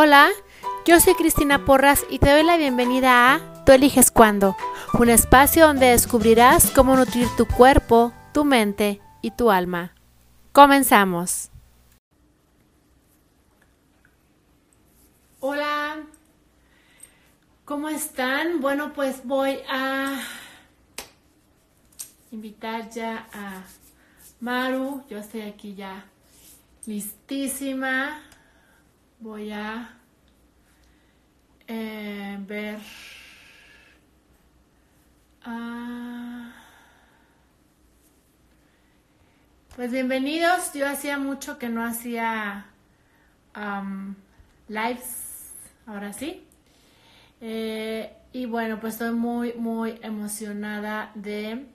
Hola, yo soy Cristina Porras y te doy la bienvenida a Tú eliges cuándo, un espacio donde descubrirás cómo nutrir tu cuerpo, tu mente y tu alma. Comenzamos. Hola, ¿cómo están? Bueno, pues voy a invitar ya a Maru. Yo estoy aquí ya listísima voy a eh, ver ah, pues bienvenidos. Yo hacía mucho que no hacía lives ahora sí. Eh, y bueno pues estoy muy muy emocionada de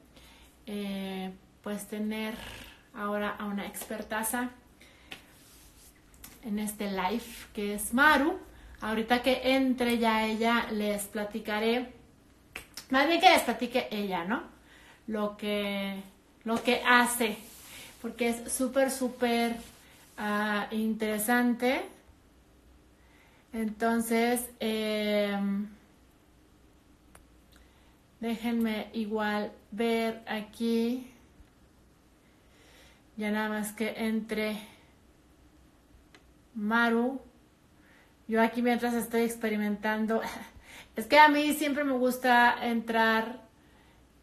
eh, pues tener ahora a una expertaza en este live, que es Maru. Ahorita que entre ya ella, les platicaré, más bien que les platique ella, ¿no? Lo que, lo que hace, porque es súper, súper ah, interesante. Entonces, em, déjenme igual ver aquí, ya nada más que entre Maru. Yo aquí mientras estoy experimentando, es que a mí siempre me gusta entrar...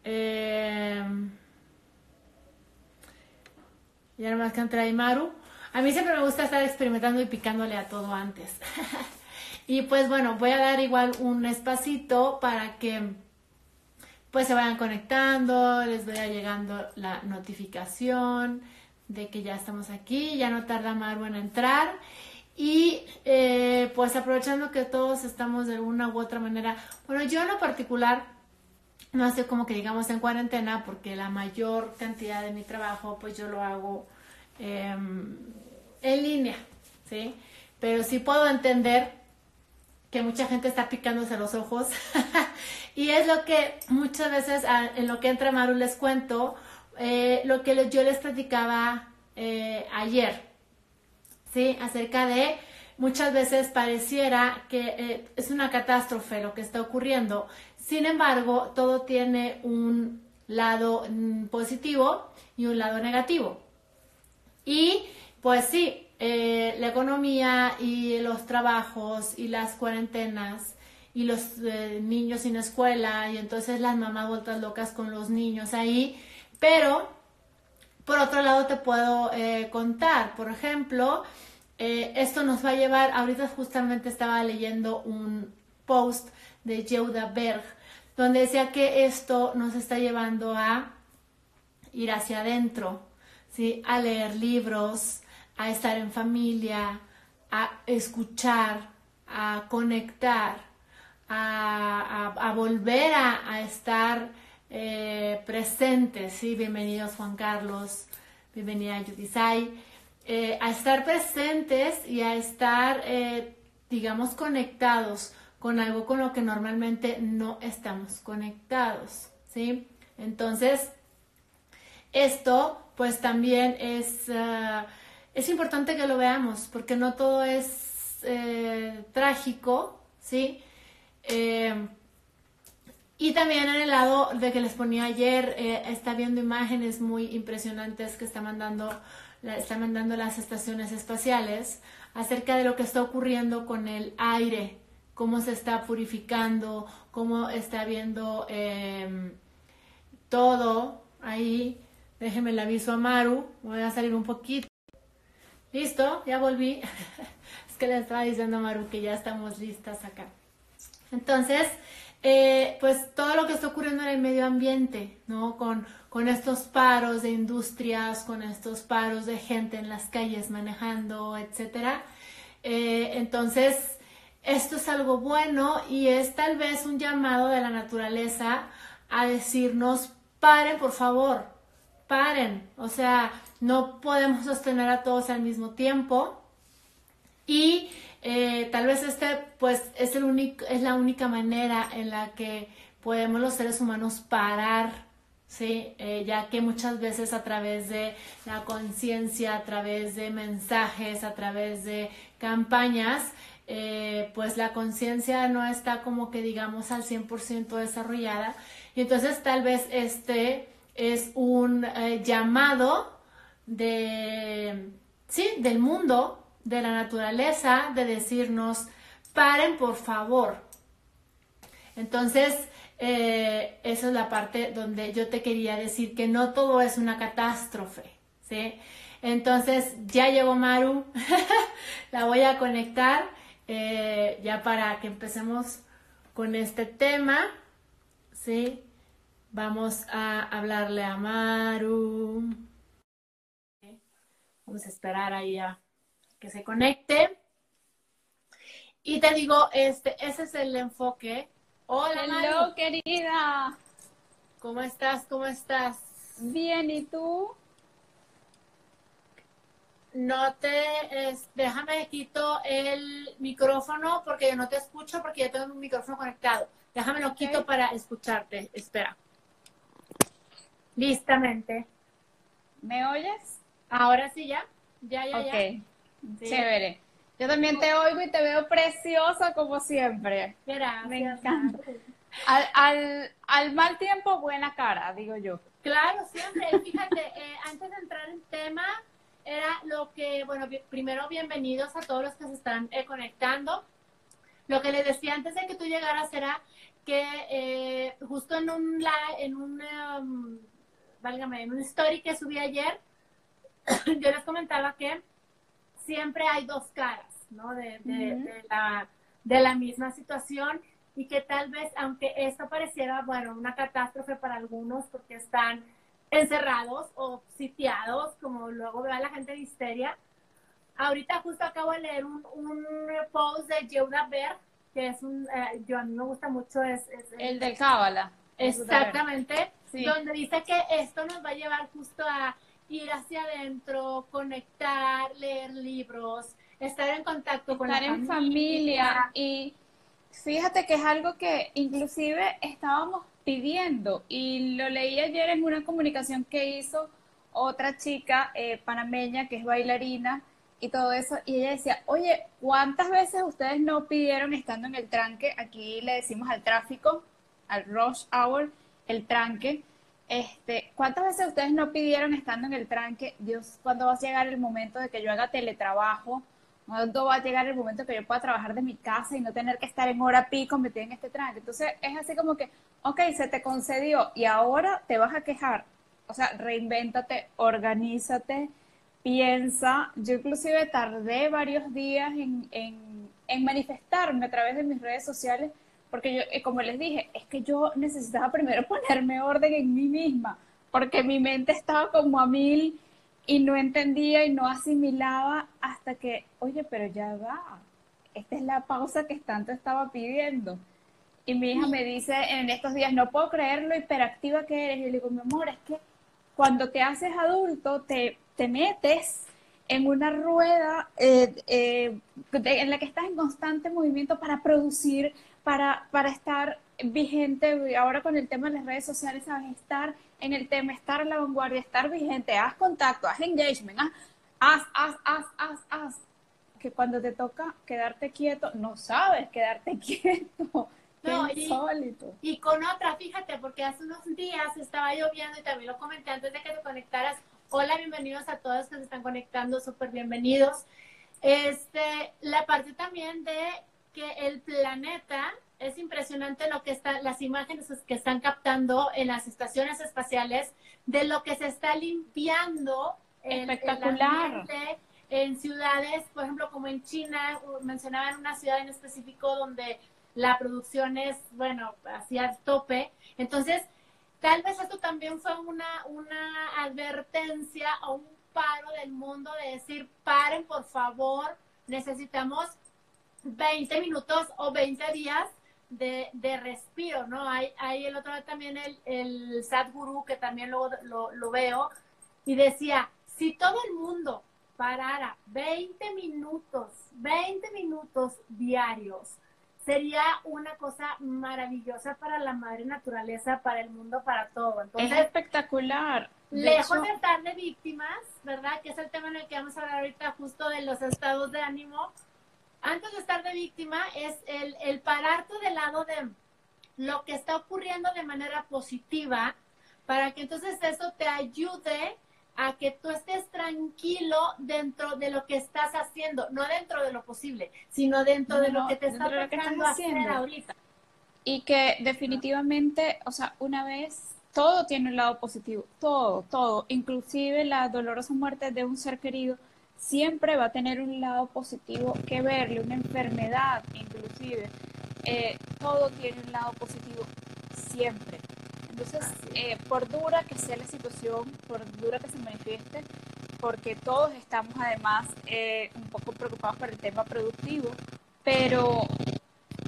Eh, ya nada más que entra ahí Maru. A mí siempre me gusta estar experimentando y picándole a todo antes. y pues bueno, voy a dar igual un espacito para que pues se vayan conectando, les vaya llegando la notificación de que ya estamos aquí, ya no tarda Maru en entrar. Y eh, pues aprovechando que todos estamos de una u otra manera, bueno, yo en lo particular, no sé cómo que digamos en cuarentena, porque la mayor cantidad de mi trabajo pues yo lo hago em, en línea, ¿sí? Pero sí puedo entender que mucha gente está picándose los ojos y es lo que muchas veces en lo que entra Maru les cuento, eh, lo que yo les platicaba eh, ayer, ¿sí? Acerca de muchas veces pareciera que eh, es una catástrofe lo que está ocurriendo. Sin embargo, todo tiene un lado mm, positivo y un lado negativo. Y pues sí, la economía y los trabajos y las cuarentenas y los niños sin escuela y entonces las mamás vueltas locas con los niños ahí, pero por otro lado te puedo eh, contar, por ejemplo, eh, esto nos va a llevar, ahorita justamente estaba leyendo un post de Yehuda Berg, donde decía que esto nos está llevando a ir hacia adentro, ¿sí? a leer libros, a estar en familia, a escuchar, a conectar, a, volver a estar eh, presentes, ¿sí? Bienvenidos Juan Carlos, bienvenida Judisai, eh, a estar presentes y a estar, eh, digamos, conectados con algo con lo que normalmente no estamos conectados, ¿sí? Entonces, esto, pues también es, ah, es importante que lo veamos, porque no todo es trágico, ¿sí? Y también en el lado de que les ponía ayer, eh, está viendo imágenes muy impresionantes que está mandando, está mandando las estaciones espaciales acerca de lo que está ocurriendo con el aire, cómo se está purificando, cómo está viendo em, todo ahí. Déjenme el aviso a Maru, voy a salir un poquito. Listo, ya volví. es que le estaba diciendo a Maru que ya estamos listas acá. Entonces, eh, pues todo lo que está ocurriendo en el medio ambiente, ¿no? Con, con estos paros de industrias, con estos paros de gente en las calles manejando, etcétera. Eh, entonces, esto es algo bueno y es tal vez un llamado de la naturaleza a decirnos, paren por favor, paren. O sea, no podemos sostener a todos al mismo tiempo. Y eh, tal vez este pues es, el único, es la única manera en la que podemos los seres humanos parar, ¿sí? Eh, ya que muchas veces a través de la conciencia, a través de mensajes, a través de campañas, eh, pues la conciencia no está como que digamos al 100% desarrollada. Y entonces tal vez este es un llamado de, sí, del mundo, de la naturaleza, de decirnos, paren por favor. Entonces, eh, esa es la parte donde yo te quería decir que no todo es una catástrofe, ¿sí? Entonces, ya llegó Maru, la voy a conectar eh, ya para que empecemos con este tema, ¿sí? Vamos a hablarle a Maru. Vamos a esperar ahí a que se conecte. Y te digo, este, ese es el enfoque. Hola, Hello, querida. ¿Cómo estás? ¿Cómo estás? Bien, ¿y tú? No te, déjame quito el micrófono porque yo no te escucho porque ya tengo un micrófono conectado. Déjame lo quito para escucharte. Espera. Listamente. ¿Me oyes? Ahora sí ya. Ya, ya, ya. Chévere. Yo también te oigo y te veo preciosa como siempre. Gracias. Me encanta. Al, al, al mal tiempo, buena cara, digo yo. Claro, siempre. Fíjate, eh, antes de entrar en tema, era lo que, bueno, primero bienvenidos a todos los que se están eh, conectando. Lo que les decía antes de que tú llegaras era que eh, justo en un, en un, um, válgame, en un story que subí ayer, yo les comentaba que siempre hay dos caras, ¿no? De, de, la, de la misma situación y que tal vez, aunque esto pareciera, bueno, una catástrofe para algunos porque están encerrados o sitiados, como luego ve la gente de histeria, ahorita justo acabo de leer un, un post de Yehuda Berg, que es un, eh, yo a mí me gusta mucho, es... el del Cábala. Exactamente, donde dice que esto nos va a llevar justo a ir hacia adentro, conectar, leer libros, estar en contacto con estar en familia. Y fíjate que es algo que inclusive estábamos pidiendo y lo leí ayer en una comunicación que hizo otra chica eh, panameña que es bailarina y todo eso, y ella decía, oye, ¿cuántas veces ustedes no pidieron estando en el tranque? Aquí le decimos al tráfico, al rush hour, el tranque, este, ¿cuántas veces ustedes no pidieron estando en el tranque, Dios, cuándo va a llegar el momento de que yo haga teletrabajo? ¿Cuándo va a llegar el momento que yo pueda trabajar de mi casa y no tener que estar en hora pico metida en este tranque? Entonces es así como que, ok, se te concedió y ahora te vas a quejar. O sea, reinvéntate, organízate, piensa. Yo inclusive tardé varios días en, en, en manifestarme a través de mis redes sociales porque yo, eh, como les dije, es que yo necesitaba primero ponerme orden en mí misma, porque mi mente estaba como a mil y no entendía y no asimilaba hasta que, oye, pero ya va, esta es la pausa que tanto estaba pidiendo. Y mi hija me dice en estos días, no puedo creer lo hiperactiva que eres. Y le digo, mi amor, es que cuando te haces adulto, te, te metes en una rueda eh, eh, en la que estás en constante movimiento para producir, para, para estar vigente, ahora con el tema de las redes sociales, sabes, estar en el tema, estar a la vanguardia, estar vigente, haz contacto, haz engagement, haz, haz, haz, haz, haz, Que cuando te toca quedarte quieto, no sabes quedarte quieto. No, insólito. Y, con otra, fíjate, porque hace unos días estaba lloviendo y también lo comenté antes de que te conectaras. Hola, bienvenidos a todos que se están conectando, súper bienvenidos. Este, la parte también de que el planeta es impresionante lo que está, las imágenes que están captando en las estaciones espaciales de lo que se está limpiando espectacular en, ciudades, por ejemplo, como en China, mencionaban una ciudad en específico donde la producción es, bueno, hacia tope. Entonces, tal vez esto también fue una, una advertencia o un paro del mundo de decir, paren, por favor, necesitamos 20 minutos o 20 días de, de respiro, ¿no? Hay, hay el otro también el, el Sadhguru, que también lo, lo, lo veo, y decía, si todo el mundo parara 20 minutos, 20 minutos diarios, sería una cosa maravillosa para la madre naturaleza, para el mundo, para todo. Entonces, es espectacular. lejos de estar de víctimas, ¿verdad? Que es el tema en el que vamos a hablar ahorita justo de los estados de ánimo antes de estar de víctima, es el, el pararte del lado de lo que está ocurriendo de manera positiva para que entonces eso te ayude a que tú estés tranquilo dentro de lo que estás haciendo, no dentro de lo posible, sino dentro de lo que te está tocando hacer ahorita. Y que definitivamente, o sea, una vez todo tiene un lado positivo, todo, todo, inclusive la dolorosa muerte de un ser querido, siempre va a tener un lado positivo que verle, una enfermedad inclusive, eh, todo tiene un lado positivo siempre. Entonces, eh, por dura que sea la situación, por dura que se manifieste, porque todos estamos además eh, un poco preocupados por el tema productivo, pero,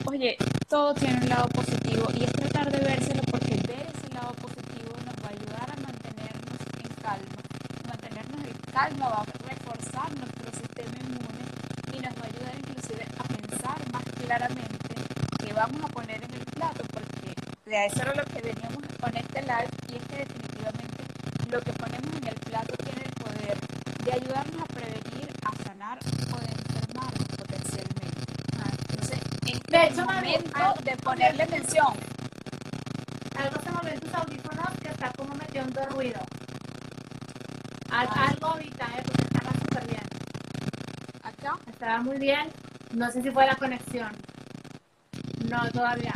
oye, todo tiene un lado positivo y es tratar de vérselo porque ver ese lado positivo nos va a ayudar a mantenernos en calma. Mantenernos en calma va a reforzar nuestro sistema inmune y nos va a ayudar inclusive a pensar más claramente qué vamos a poner en el plato, porque de eso era lo que veníamos con este live y es que definitivamente lo que ponemos en el plato tiene el poder de ayudarnos a prevenir, a sanar o de enfermarnos potencialmente. Entonces, este de hecho, momento de ponerle atención. Algo se movió en tus audífonos que está como metiendo ruido. algo ahorita, ¿eh? porque estaba súper bien. Estaba muy bien. No sé si fue la conexión. No, todavía.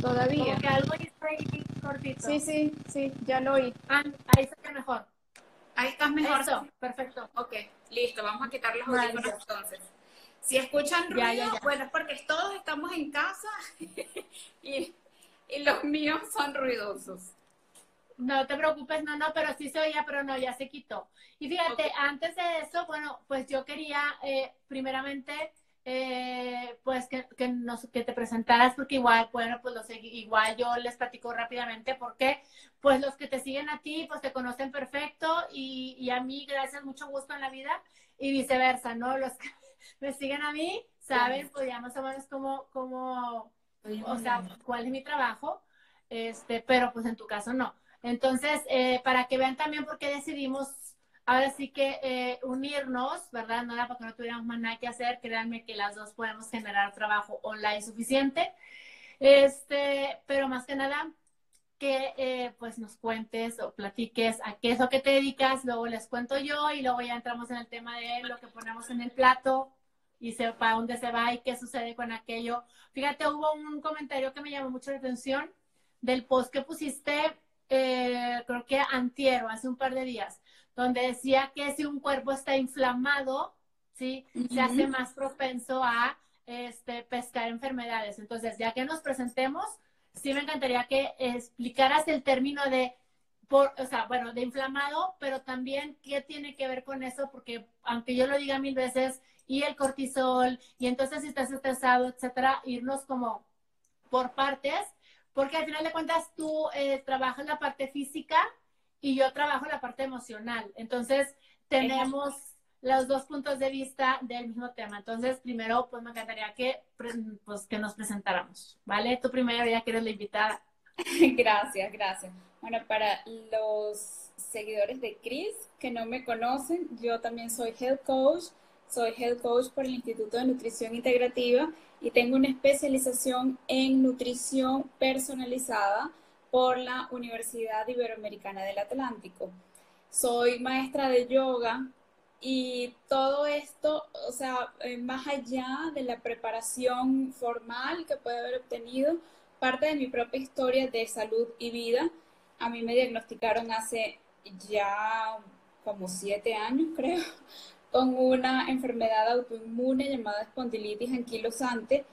Todavía. Como que algo está ahí cortito. Sí, sí, sí, ya lo oí. Ah, ahí está mejor. Ahí estás mejor. Eso, perfecto. Ok, listo, vamos a quitar los audífonos entonces. Si escuchan ruido, bueno, es porque todos estamos en casa y, y los míos son ruidosos. No te preocupes, no, no, pero sí se oía, pero no, ya se quitó. Y fíjate, antes de eso, bueno, pues yo quería eh, primeramente eh, pues que, que, nos, que te presentaras, porque igual, bueno, pues los, igual yo les platico rápidamente, porque pues los que te siguen a ti, pues te conocen perfecto y, y a mí, gracias, mucho gusto en la vida y viceversa, ¿no? Los que me siguen a mí, saben, pues ya más o menos como, como o sea, cuál es mi trabajo, este, pero pues en tu caso no. Entonces, eh, para que vean también por qué decidimos ahora sí que eh, unirnos, ¿verdad? No era porque no tuviéramos más nada que hacer, créanme que las dos podemos generar trabajo online suficiente. Este, pero más que nada, que eh, pues nos cuentes o platiques a qué es lo que te dedicas, luego les cuento yo y luego ya entramos en el tema de lo que ponemos en el plato y para dónde se va y qué sucede con aquello. Fíjate, hubo un comentario que me llamó mucho la atención del post que pusiste, eh, creo que antiero, hace un par de días, donde decía que si un cuerpo está inflamado, ¿sí? Se hace más propenso a este, pescar enfermedades. Entonces, ya que nos presentemos, sí me encantaría que explicaras el término de, por, o sea, bueno, de inflamado, pero también qué tiene que ver con eso, porque aunque yo lo diga mil veces, y el cortisol, y entonces si estás estresado, etcétera, irnos como por partes, porque al final de cuentas tú eh, trabajas la parte física, y yo trabajo la parte emocional. Entonces, tenemos los dos puntos de vista del mismo tema. Entonces, primero, pues me encantaría que, pues, que nos presentáramos, ¿vale? Tú primero, ya que eres la invitada. Gracias, gracias. Bueno, para los seguidores de Chris que no me conocen, yo también soy health coach. Soy health coach por el Instituto de Nutrición Integrativa y tengo una especialización en nutrición personalizada por la Universidad Iberoamericana del Atlántico. Soy maestra de yoga y todo esto, o sea, eh, más allá de la preparación formal que puede haber obtenido, parte de mi propia historia de salud y vida. A mí me diagnosticaron hace ya como siete años, creo, con una enfermedad autoinmune llamada espondilitis anquilosante.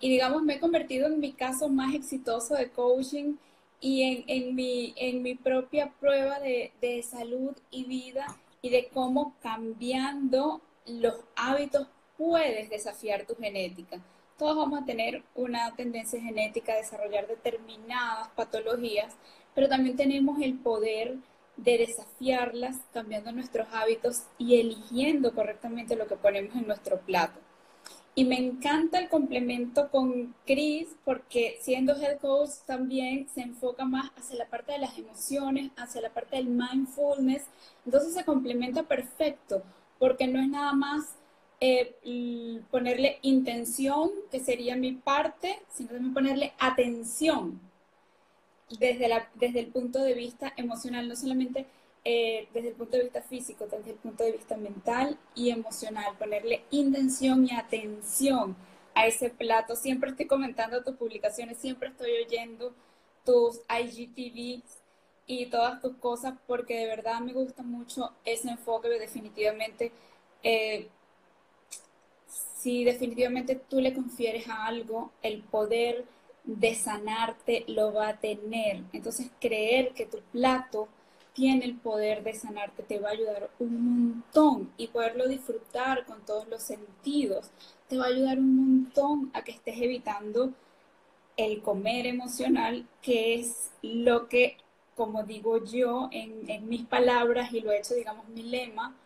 Y digamos, me he convertido en mi caso más exitoso de coaching y en, en, mi, en mi propia prueba de, de salud y vida y de cómo cambiando los hábitos puedes desafiar tu genética. Todos vamos a tener una tendencia genética a desarrollar determinadas patologías, pero también tenemos el poder de desafiarlas cambiando nuestros hábitos y eligiendo correctamente lo que ponemos en nuestro plato. Y me encanta el complemento con Chris porque siendo head coach también se enfoca más hacia la parte de las emociones, hacia la parte del mindfulness. Entonces se complementa perfecto porque no es nada más eh, ponerle intención, que sería mi parte, sino también ponerle atención desde, la, desde el punto de vista emocional, no solamente eh, desde el punto de vista físico, desde el punto de vista mental y emocional, ponerle intención y atención a ese plato. Siempre estoy comentando tus publicaciones, siempre estoy oyendo tus IGTVs y todas tus cosas porque de verdad me gusta mucho ese enfoque definitivamente eh, si definitivamente tú le confieres a algo el poder de sanarte lo va a tener. Entonces creer que tu plato tiene el poder de sanarte te va a ayudar un montón y poderlo disfrutar con todos los sentidos te va a ayudar un montón a que estés evitando el comer emocional que es lo que como digo yo en, mis palabras y lo he hecho, digamos, mi lema,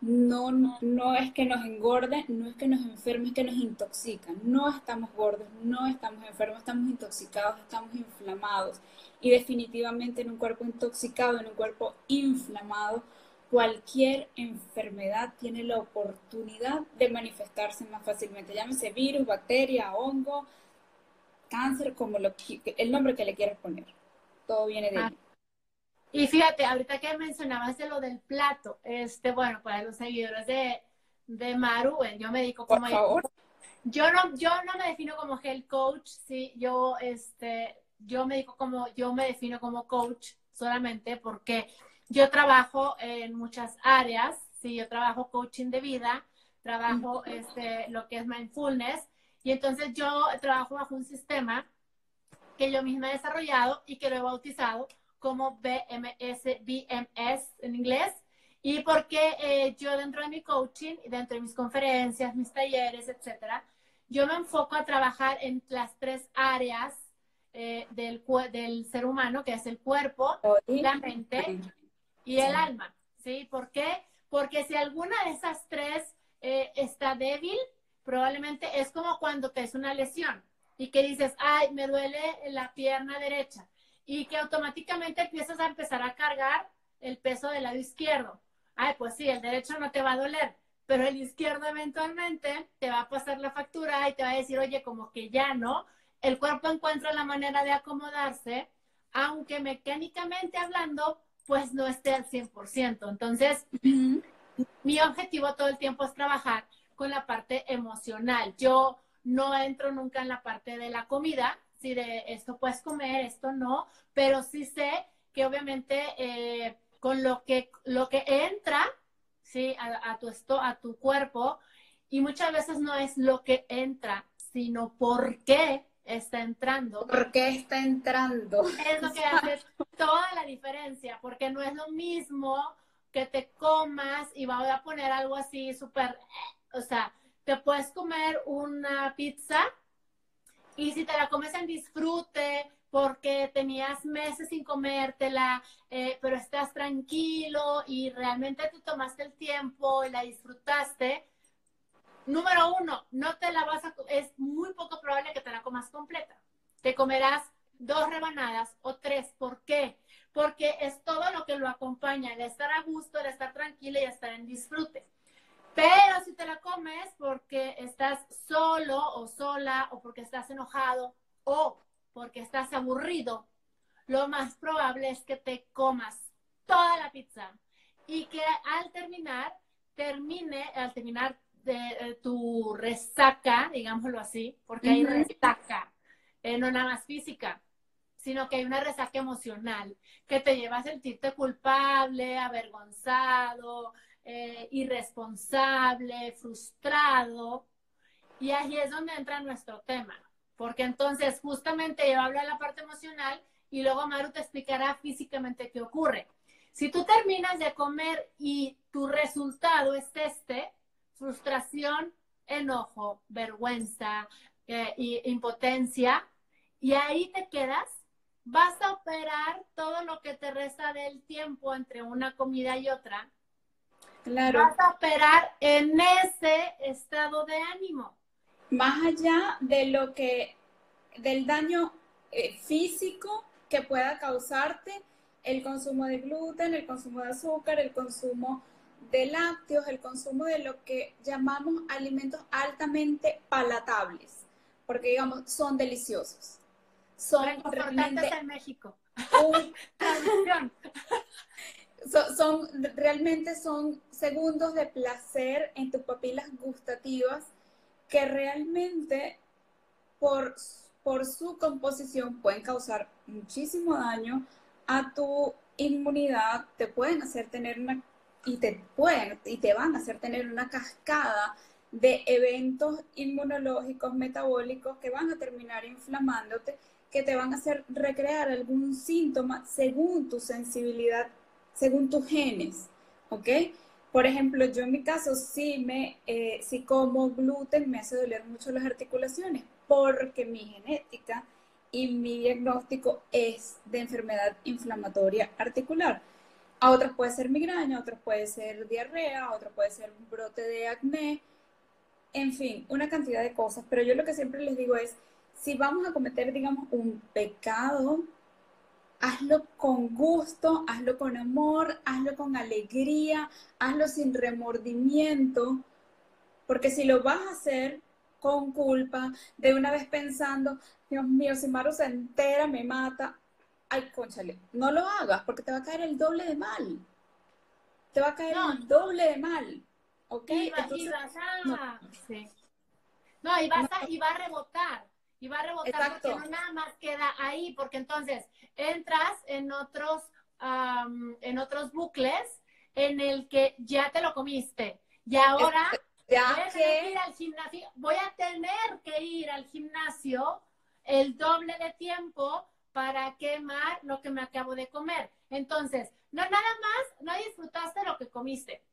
no, no, es que nos engorde, no es que nos enferme, es que nos intoxica. No estamos gordos, no estamos enfermos, estamos intoxicados, estamos inflamados. Y definitivamente en un cuerpo intoxicado, en un cuerpo inflamado, cualquier enfermedad tiene la oportunidad de manifestarse más fácilmente. Llámese virus, bacteria, hongo, cáncer, como lo, el nombre que le quieras poner todo viene de ah. Y fíjate, ahorita que mencionabas de lo del plato, este, bueno, para los seguidores de, de Maru, yo me dedico como... Por favor. Yo no, yo no me defino como health coach, sí, yo, este, yo me digo como, yo me defino como coach solamente porque yo trabajo en muchas áreas, sí, yo trabajo coaching de vida, trabajo, este, lo que es mindfulness, y entonces yo trabajo bajo un sistema que yo misma he desarrollado y que lo he bautizado como BMS, BMS en inglés. Y porque eh, yo dentro de mi coaching, dentro de mis conferencias, mis talleres, etcétera, yo me enfoco a trabajar en las tres áreas eh, del, del ser humano, que es el cuerpo, la mente y el alma. ¿Sí? ¿Por qué? Porque si alguna de esas tres eh, está débil, probablemente es como cuando te es una lesión y que dices, ay, me duele la pierna derecha y que automáticamente empiezas a empezar a cargar el peso del lado izquierdo. Ay, pues sí, el derecho no te va a doler, pero el izquierdo eventualmente te va a pasar la factura y te va a decir, oye, como que ya no. El cuerpo encuentra la manera de acomodarse, aunque mecánicamente hablando, pues no esté al 100%. Entonces, mi objetivo todo el tiempo es trabajar con la parte emocional. Yo no entro nunca en la parte de la comida, si de esto puedes comer, esto no, pero sí sé que obviamente eh, con lo que, lo que entra, ¿sí? A, tu esto, a tu cuerpo, y muchas veces no es lo que entra, sino por qué está entrando. ¿Por qué está entrando? Es lo que hace toda la diferencia, porque no es lo mismo que te comas y voy a poner algo así súper, o sea, te puedes comer una pizza y si te la comes en disfrute porque tenías meses sin comértela, eh, pero estás tranquilo y realmente te tomaste el tiempo y la disfrutaste, número uno, no te la vas a, es muy poco probable que te la comas completa. Te comerás dos rebanadas o tres. ¿Por qué? Porque es todo lo que lo acompaña, el estar a gusto, el estar tranquilo y estar en disfrute. Pero si te la comes porque estás solo o sola o porque estás enojado o porque estás aburrido, lo más probable es que te comas toda la pizza y que al terminar, termine, al terminar de, tu resaca, digámoslo así, porque hay resaca, eh, no nada más física, sino que hay una resaca emocional que te lleva a sentirte culpable, avergonzado, eh, irresponsable, frustrado. Y ahí es donde entra nuestro tema, porque entonces justamente yo hablo de la parte emocional y luego Maru te explicará físicamente qué ocurre. Si tú terminas de comer y tu resultado es este, frustración, enojo, vergüenza, eh, impotencia, y ahí te quedas, vas a operar todo lo que te resta del tiempo entre una comida y otra Claro. Vas a operar en ese estado de ánimo. Más allá de lo que, del daño eh, físico que pueda causarte el consumo de gluten, el consumo de azúcar, el consumo de lácteos, el consumo de lo que llamamos alimentos altamente palatables, porque digamos, son deliciosos. Son realmente en México. son, realmente son segundos de placer en tus papilas gustativas que realmente por, por su composición pueden causar muchísimo daño a tu inmunidad, te pueden hacer tener una y te pueden y te van a hacer tener una cascada de eventos inmunológicos metabólicos que van a terminar inflamándote, que te van a hacer recrear algún síntoma según tu sensibilidad, según tus genes, ¿ok? Por ejemplo, yo en mi caso sí me, eh, si como gluten me hace doler mucho las articulaciones porque mi genética y mi diagnóstico es de enfermedad inflamatoria articular. A otros puede ser migraña, a otros puede ser diarrea, a otros puede ser brote de acné, en fin, una cantidad de cosas. Pero yo lo que siempre les digo es, si vamos a cometer, digamos, un pecado, hazlo con gusto, hazlo con amor, hazlo con alegría, hazlo sin remordimiento, porque si lo vas a hacer con culpa, de una vez pensando, Dios mío, si Maru se entera, me mata, ay, conchale, no lo hagas porque te va a caer el doble de mal. Te va a caer el doble de mal. ¿Ok? Y, Entonces, no. Sí. no, y, vas a, y va a rebotar. Y va a rebotar porque no nada más queda ahí, porque entonces entras en otros, en otros bucles en el que ya te lo comiste. Y ahora ya voy a tener que ir al gimnasio, voy a tener que ir al gimnasio el doble de tiempo para quemar lo que me acabo de comer. Entonces, no nada más, no disfrutaste lo que comiste,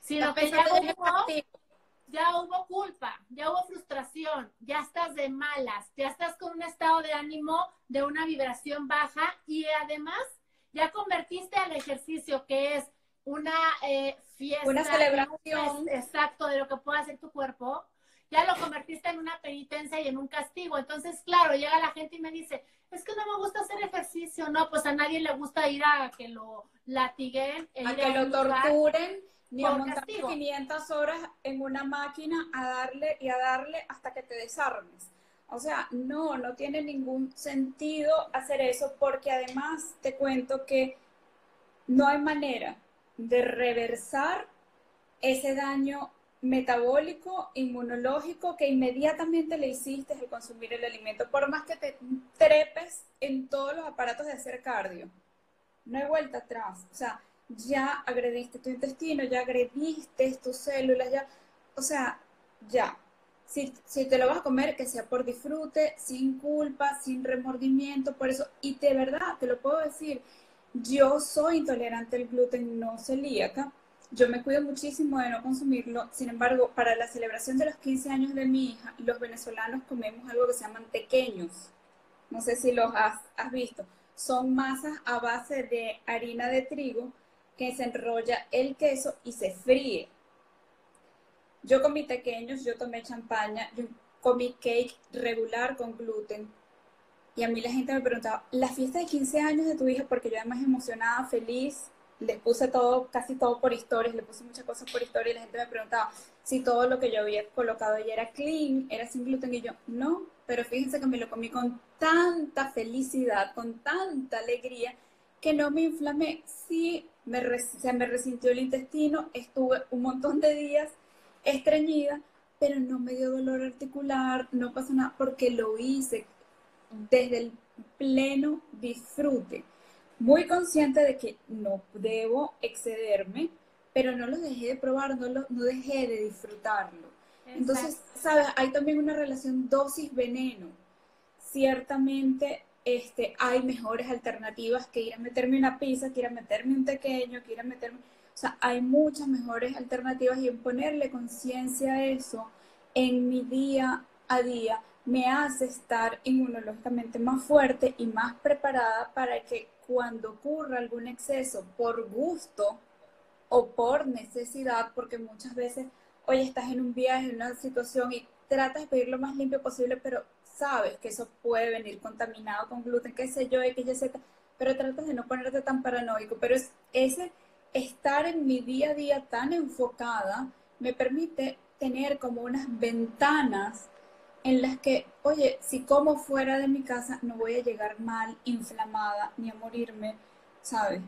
sino que ya hubo, ya hubo culpa, ya hubo frustración, ya estás de malas, ya estás con un estado de ánimo de una vibración baja y además ya convertiste al ejercicio que es una eh, fiesta, una celebración, exacto, de lo que puede hacer tu cuerpo, ya lo convertiste en una penitencia y en un castigo. Entonces, claro, llega la gente y me dice, es que no me gusta hacer ejercicio, no, pues a nadie le gusta ir a que lo latiguen, a que lo torturen, ni a montar 500 horas en una máquina a darle y a darle hasta que te desarmes. O sea, no, no tiene ningún sentido hacer eso porque además te cuento que no hay manera de reversar ese daño metabólico, inmunológico que inmediatamente le hiciste al consumir el alimento, por más que te trepes en todos los aparatos de hacer cardio. No hay vuelta atrás. O sea, ya agrediste tu intestino, ya agrediste tus células, ya, o sea, ya. Si, si te lo vas a comer, que sea por disfrute, sin culpa, sin remordimiento, por eso, y de verdad, te lo puedo decir, yo soy intolerante al gluten no celíaca, yo me cuido muchísimo de no consumirlo, sin embargo, para la celebración de los 15 años de mi hija, los venezolanos comemos algo que se llaman tequeños. No sé si los has, visto. Son masas a base de harina de trigo que se enrolla el queso y se fríe. Yo comí tequeños, yo tomé champaña, yo comí cake regular con gluten. Y a mí la gente me preguntaba, ¿la fiesta de 15 años de tu hija? Porque yo además emocionada, feliz, le puse todo, casi todo por historias, le puse muchas cosas por historia y la gente me preguntaba si todo lo que yo había colocado ya era clean, era sin gluten y yo, no, pero fíjense que me lo comí con tanta felicidad, con tanta alegría, que no me inflamé. Sí, me se me resintió el intestino, estuve un montón de días estreñida, pero no me dio dolor articular, no pasó nada, porque lo hice desde el pleno disfrute muy consciente de que no debo excederme, pero no lo dejé de probar, no, lo, no dejé de disfrutarlo. Entonces, ¿sabes? Hay también una relación dosis-veneno. Ciertamente este, hay mejores alternativas que ir a meterme una pizza, que ir a meterme un pequeño, que ir a meterme... O sea, hay muchas mejores alternativas y en ponerle conciencia a eso en mi día a día me hace estar inmunológicamente más fuerte y más preparada para que cuando ocurra algún exceso por gusto o por necesidad, porque muchas veces, oye, estás en un viaje, en una situación y tratas de pedir lo más limpio posible, pero sabes que eso puede venir contaminado con gluten, qué sé yo, X, Y, Z, pero tratas de no ponerte tan paranoico. Pero es ese, estar en mi día a día tan enfocada me permite tener como unas ventanas en las que, oye, si como fuera de mi casa no voy a llegar mal, inflamada, ni a morirme, ¿sabes?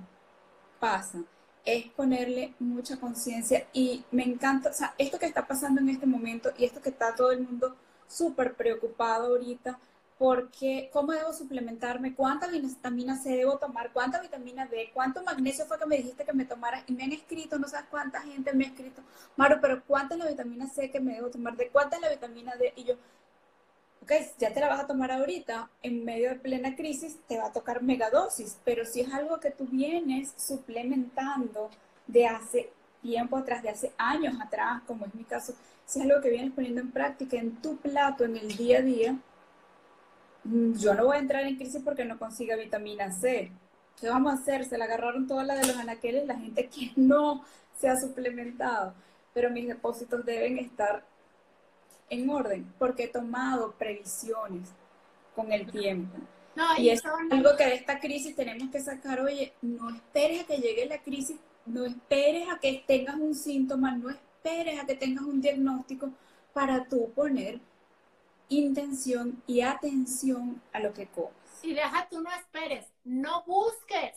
Pasa. Es ponerle mucha conciencia y me encanta, o sea, esto que está pasando en este momento y esto que está todo el mundo súper preocupado ahorita, porque cómo debo suplementarme, cuánta vitamina C debo tomar, cuánta vitamina D, cuánto magnesio fue que me dijiste que me tomara y me han escrito, no sabes cuánta gente me ha escrito, Maro, pero cuánta es la vitamina C que me debo tomar, de cuánta es la vitamina D y yo, ok, ya te la vas a tomar ahorita, en medio de plena crisis te va a tocar megadosis, pero si es algo que tú vienes suplementando de hace tiempo atrás, de hace años atrás, como es mi caso, si es algo que vienes poniendo en práctica en tu plato, en el día a día, Mm, yo no voy a entrar en crisis porque no consiga vitamina C. ¿Qué vamos a hacer? Se la agarraron todas las de los anaqueles, la gente que no se ha suplementado. Pero mis depósitos deben estar en orden porque he tomado previsiones con el tiempo. y, es algo que de esta crisis tenemos que sacar, oye, no esperes a que llegue la crisis, no esperes a que tengas un síntoma, no esperes a que tengas un diagnóstico para tú poner intención y atención a lo que comes. Y deja tú no esperes, no busques.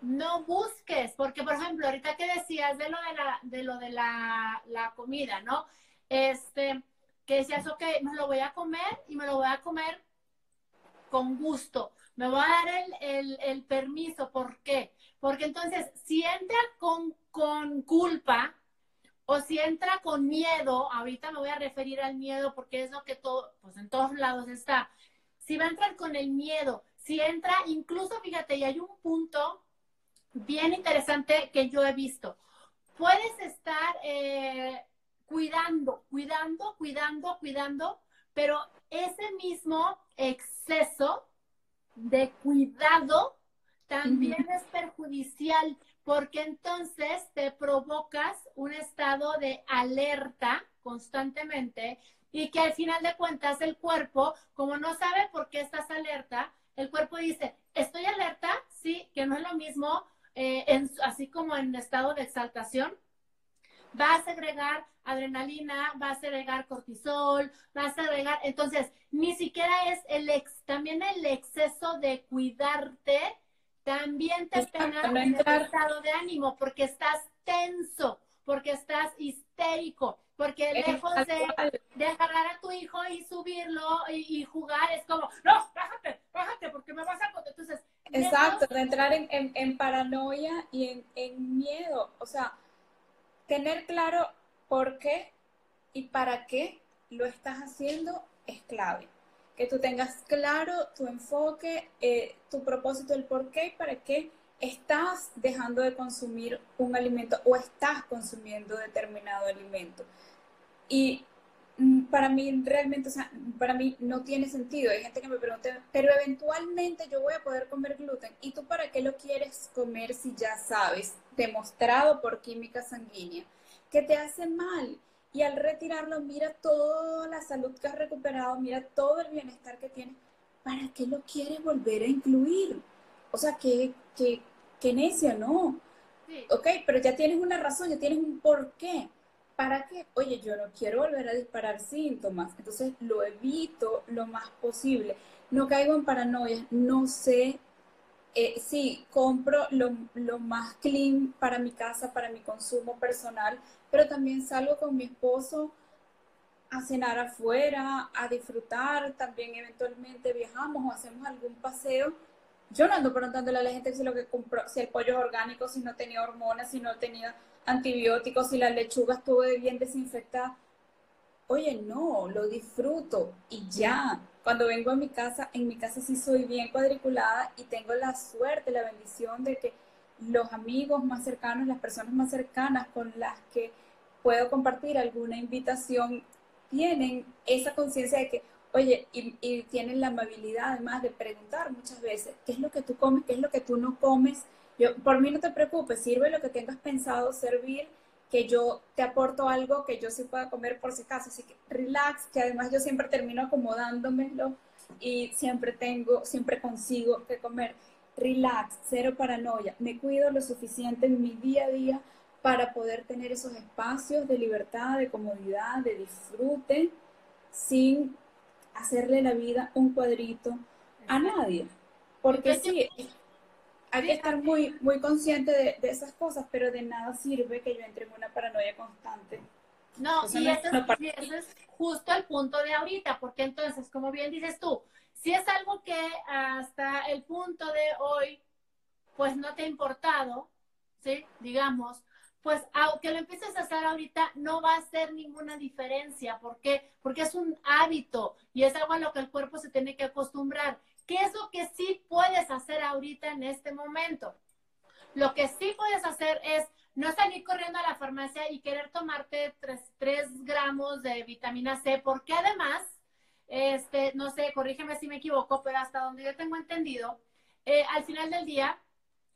No busques, porque por ejemplo, ahorita que decías de lo de la, de lo de la, la comida, ¿no? Este, que decías, ok, me lo voy a comer y me lo voy a comer con gusto. Me voy a dar el, el, el permiso. ¿Por qué? Porque entonces, si entra con, con culpa, o si entra con miedo, ahorita me voy a referir al miedo porque es lo que todo, pues en todos lados está. Si va a entrar con el miedo, si entra, incluso fíjate, y hay un punto bien interesante que yo he visto. Puedes estar eh, cuidando, cuidando, cuidando, cuidando, pero ese mismo exceso de cuidado también es perjudicial porque entonces te provocas un estado de alerta constantemente y que al final de cuentas el cuerpo, como no sabe por qué estás alerta, el cuerpo dice, estoy alerta, sí, que no es lo mismo, eh, así como en estado de exaltación, va a segregar adrenalina, va a segregar cortisol, va a segregar, entonces, ni siquiera es el ex, también el exceso de cuidarte también te pega en el estado de ánimo porque estás tenso, porque estás histérico, porque lejos de, de, agarrar a tu hijo y subirlo y, jugar, es como, no, bájate, bájate, porque me vas a... Entonces, Exacto, de entrar en, en, paranoia y en, en miedo. O sea, tener claro por qué y para qué lo estás haciendo es clave que tú tengas claro tu enfoque, eh, tu propósito, el por qué para qué estás dejando de consumir un alimento o estás consumiendo determinado alimento. Y mm, para mí realmente, o sea, para mí no tiene sentido. Hay gente que me pregunta, pero eventualmente yo voy a poder comer gluten. ¿Y tú para qué lo quieres comer si ya sabes, demostrado por química sanguínea, que te hace mal? Y al retirarlo, mira toda la salud que has recuperado, mira todo el bienestar que tienes. ¿Para qué lo quieres volver a incluir? O sea, qué, qué, qué necia, ¿no? Ok, pero ya tienes una razón, ya tienes un porqué. ¿Para qué? Oye, yo no quiero volver a disparar síntomas, entonces lo evito lo más posible. No caigo en paranoia, no sé eh, sí, compro lo, más clean para mi casa, para mi consumo personal, pero también salgo con mi esposo a cenar afuera, a disfrutar, también eventualmente viajamos o hacemos algún paseo. Yo no ando preguntándole a la gente si lo que compró, si el pollo es orgánico, si no tenía hormonas, si no tenía antibióticos, si la lechuga estuvo bien desinfectada. Oye, no, lo disfruto y ya cuando vengo a mi casa, en mi casa sí soy bien cuadriculada y tengo la suerte, la bendición de que los amigos más cercanos, las personas más cercanas con las que puedo compartir alguna invitación, tienen esa conciencia de que, oye, y, tienen la amabilidad además de preguntar muchas veces, ¿qué es lo que tú comes? ¿Qué es lo que tú no comes? Yo, por mí no te preocupes, sirve lo que tengas pensado servir que yo te aporto algo que yo sí pueda comer por si acaso. Así que relax, que además yo siempre termino acomodándomelo y siempre tengo, siempre consigo que comer. relax, cero paranoia, me cuido lo suficiente en mi día a día para poder tener esos espacios de libertad, de comodidad, de disfrute, sin hacerle la vida un cuadrito a nadie. Porque sí, hay que estar muy, muy consciente de, esas cosas, pero de nada sirve que yo entre en una paranoia constante. No, y, eso, es, justo el punto de ahorita, porque entonces, como bien dices tú, si es algo que hasta el punto de hoy, pues no te ha importado, ¿sí? Digamos, pues aunque lo empieces a hacer ahorita, no va a hacer ninguna diferencia. ¿Por qué? Porque es un hábito y es algo a lo que el cuerpo se tiene que acostumbrar. ¿Qué es lo que sí puedes hacer ahorita en este momento? Lo que sí puedes hacer es no salir corriendo a la farmacia y querer tomarte 3, gramos de vitamina C, porque además, este, no sé, corrígeme si me equivoco, pero hasta donde yo tengo entendido, eh, al final del día,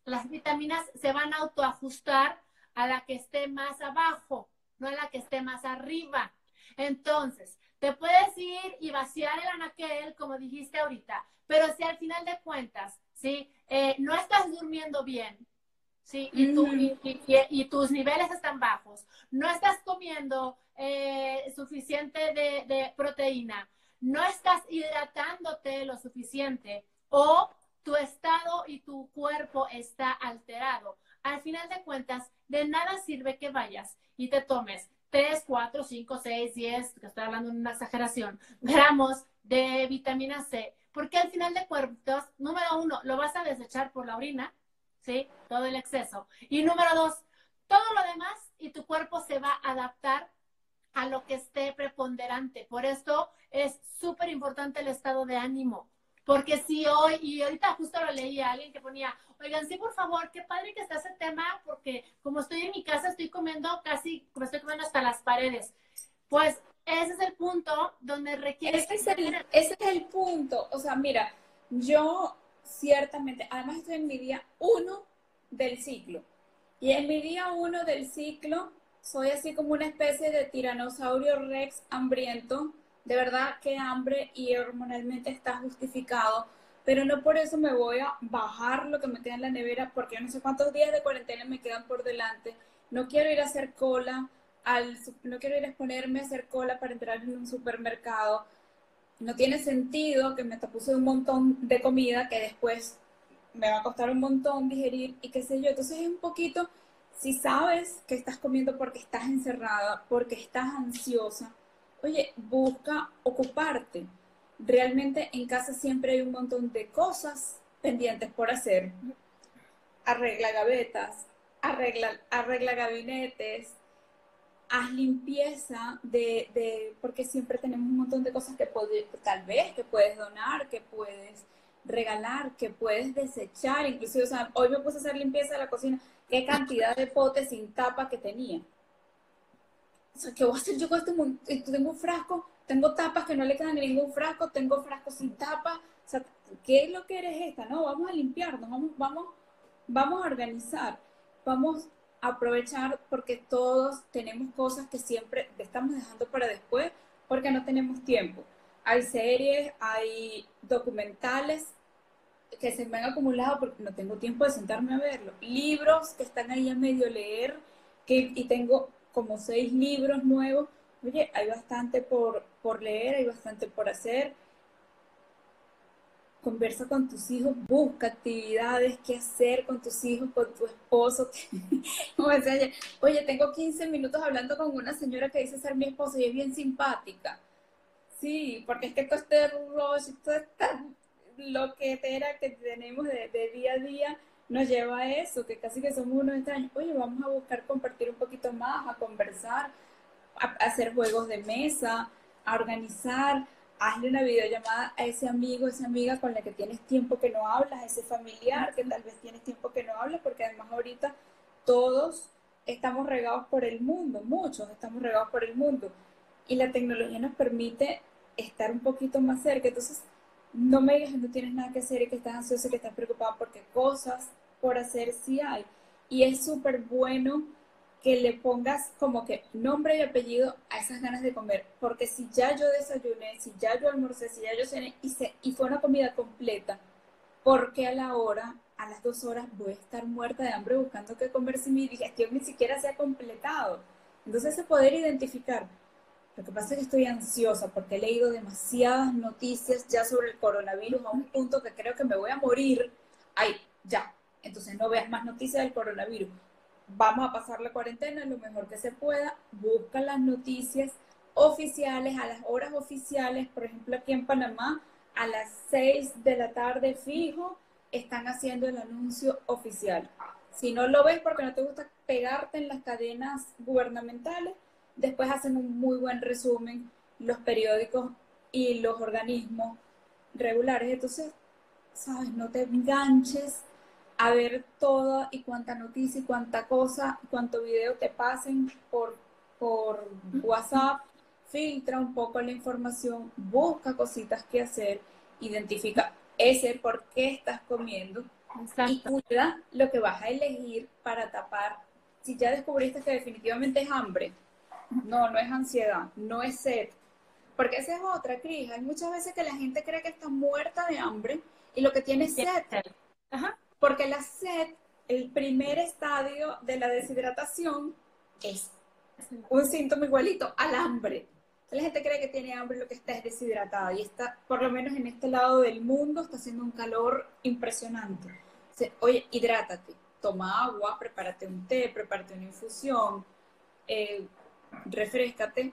las vitaminas se van a autoajustar a la que esté más abajo, no a la que esté más arriba. Entonces, te puedes ir y vaciar el anaquel, como dijiste ahorita, pero si al final de cuentas, ¿sí? Eh, no estás durmiendo bien, ¿sí? Y, y, tus niveles están bajos, no estás comiendo eh, suficiente de, de proteína, no estás hidratándote lo suficiente o tu estado y tu cuerpo está alterado. Al final de cuentas, de nada sirve que vayas y te tomes 3, 4, 5, 6, 10, que estoy hablando de una exageración, gramos de vitamina C, porque al final de cuentas, número uno, lo vas a desechar por la orina, ¿sí? Todo el exceso. Y número dos, todo lo demás y tu cuerpo se va a adaptar a lo que esté preponderante. Por esto es súper importante el estado de ánimo. Porque si hoy, y ahorita justo lo leí a alguien que ponía, oigan, sí, por favor, qué padre que está ese tema, porque como estoy en mi casa, estoy comiendo casi, como estoy comiendo hasta las paredes. Pues ese es el punto donde requiere... Ese es el, ese es el punto. O sea, mira, yo ciertamente, además estoy en mi día uno del ciclo. Y en mi día uno del ciclo soy así como una especie de tiranosaurio rex hambriento de verdad que hambre y hormonalmente está justificado, pero no por eso me voy a bajar lo que me queda en la nevera, porque yo no sé cuántos días de cuarentena me quedan por delante. No quiero ir a hacer cola, no quiero ir a exponerme a hacer cola para entrar en un supermercado. No tiene sentido que me tapuse un montón de comida que después me va a costar un montón digerir y qué sé yo. Entonces es un poquito, si sabes que estás comiendo porque estás encerrada, porque estás ansiosa, oye, busca ocuparte. Realmente en casa siempre hay un montón de cosas pendientes por hacer. Arregla gavetas, arregla, arregla gabinetes, haz limpieza de, de, porque siempre tenemos un montón de cosas que puede, tal vez que puedes donar, que puedes regalar, que puedes desechar, inclusive, o sea, hoy me puse a hacer limpieza de la cocina, qué cantidad de potes sin tapa que tenía. O sea, ¿qué voy a hacer yo este Tengo un frasco, tengo tapas que no le quedan ningún frasco, tengo frascos sin tapa. O sea, ¿qué es lo que eres esta? No, vamos a limpiarnos, vamos, vamos, vamos a organizar, vamos aprovechar porque todos tenemos cosas que siempre estamos dejando para después porque no tenemos tiempo. Hay series, hay documentales que se me han acumulado porque no tengo tiempo de sentarme a verlo. Libros que están ahí a medio leer que, y tengo como seis libros nuevos. Oye, hay bastante por, por leer, hay bastante por hacer. Conversa con tus hijos, busca actividades, qué hacer con tus hijos, con tu esposo. Oye, tengo 15 minutos hablando con una señora que dice ser mi esposa y es bien simpática. Sí, porque es que todo este rush, toda esta loquetera que tenemos de, de día a día, nos lleva a eso, que casi que somos unos extraños. Oye, vamos a buscar compartir un poquito más, a conversar, a, hacer juegos de mesa, a organizar, hazle una videollamada a ese amigo, esa amiga con la que tienes tiempo que no hablas, a ese familiar que tal vez tienes tiempo que no hablas, porque además ahorita todos estamos regados por el mundo, muchos estamos regados por el mundo. Y la tecnología nos permite estar un poquito más cerca. Entonces, no me digas que no tienes nada que hacer y que estás ansioso y que estás preocupado porque cosas por hacer sí hay. Y es súper bueno que le pongas como que nombre y apellido a esas ganas de comer, porque si ya yo desayuné, si ya yo almorcé, si ya yo cené y, se, y fue una comida completa, porque a la hora a las dos horas voy a estar muerta de hambre buscando qué comer si mi digestión ni siquiera se ha completado. Entonces, ese poder identificar, lo que pasa es que estoy ansiosa porque he leído demasiadas noticias ya sobre el coronavirus a un punto que creo que me voy a morir. Ay, ya. Entonces no veas más noticias del coronavirus. Vamos a pasar la cuarentena lo mejor que se pueda. Busca las noticias oficiales a las horas oficiales. Por ejemplo, aquí en Panamá, a las 6 de la tarde fijo, están haciendo el anuncio oficial. Si no lo ves porque no te gusta pegarte en las cadenas gubernamentales, después hacen un muy buen resumen los periódicos y los organismos regulares. Entonces, sabes, no te enganches a ver todo y cuánta noticia y cuánta cosa, cuánto video te pasen por, por WhatsApp. Filtra un poco la información, busca cositas que hacer, identifica ese por qué estás comiendo y cuida lo que vas a elegir para tapar. Si ya descubriste que definitivamente es hambre, no, no es ansiedad, no es sed. Porque esa es otra, Cris. Hay muchas veces que la gente cree que está muerta de hambre y lo que tiene es sed. Porque la sed, el primer estadio de la deshidratación, es un síntoma igualito al hambre. La gente cree que tiene hambre lo que está es deshidratada y está, por lo menos en este lado del mundo, está haciendo un calor impresionante. Oye, hidrátate, toma agua, prepárate un té, prepárate una infusión, eh, refrescate.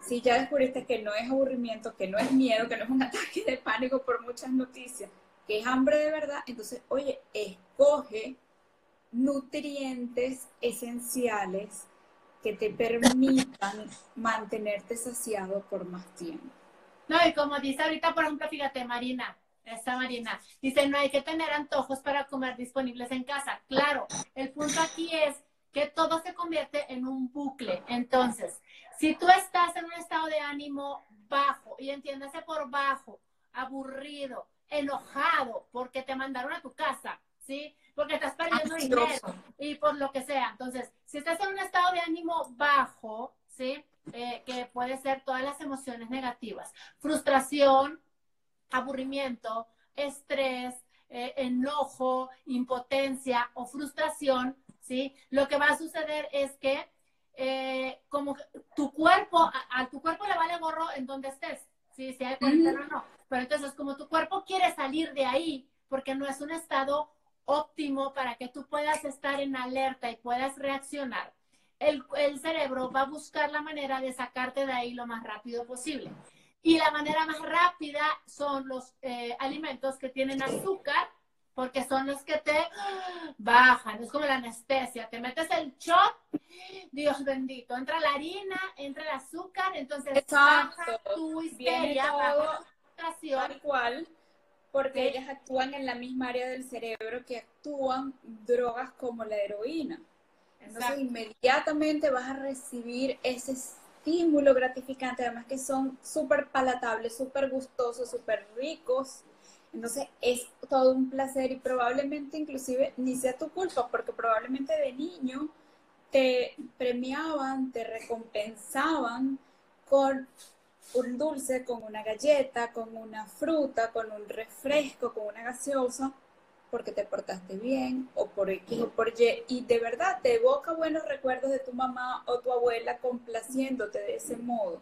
Si ya descubriste que no es aburrimiento, que no es miedo, que no es un ataque de pánico por muchas noticias, que es hambre de verdad, entonces, oye, escoge nutrientes esenciales que te permitan mantenerte saciado por más tiempo. No, y como dice ahorita, por ejemplo, fíjate, Marina, esta Marina, dice, no hay que tener antojos para comer disponibles en casa. Claro, el punto aquí es que todo se convierte en un bucle. Entonces, si tú estás en un estado de ánimo bajo, y entiéndase por bajo, aburrido, enojado, porque te mandaron a tu casa, ¿sí? Porque estás perdiendo dinero y por lo que sea. Entonces, si estás en un estado de ánimo bajo, ¿sí? Eh, que puede ser todas las emociones negativas, frustración, aburrimiento, estrés, eh, enojo, impotencia o frustración, ¿sí? Lo que va a suceder es que eh, como tu cuerpo, a, tu cuerpo le vale gorro en donde estés, ¿sí? Si hay cuarentena o no. Pero entonces, como tu cuerpo quiere salir de ahí, porque no es un estado óptimo para que tú puedas estar en alerta y puedas reaccionar, el, el cerebro va a buscar la manera de sacarte de ahí lo más rápido posible. Y la manera más rápida son los eh, alimentos que tienen azúcar, porque son los que te bajan. Es como la anestesia. Te metes el shot, Dios bendito. Entra la harina, entra el azúcar, entonces baja tu histeria, baja tu Tal cual, porque ellas actúan en la misma área del cerebro que actúan drogas como la heroína. Entonces, inmediatamente vas a recibir ese estímulo gratificante, además que son súper palatables, súper gustosos, súper ricos. Entonces es todo un placer y probablemente inclusive ni sea tu culpa, porque probablemente de niño te premiaban, te recompensaban con un dulce, con una galleta, con una fruta, con un refresco, con una gaseosa porque te portaste bien o por X o por Y y de verdad te evoca buenos recuerdos de tu mamá o tu abuela complaciéndote de ese modo.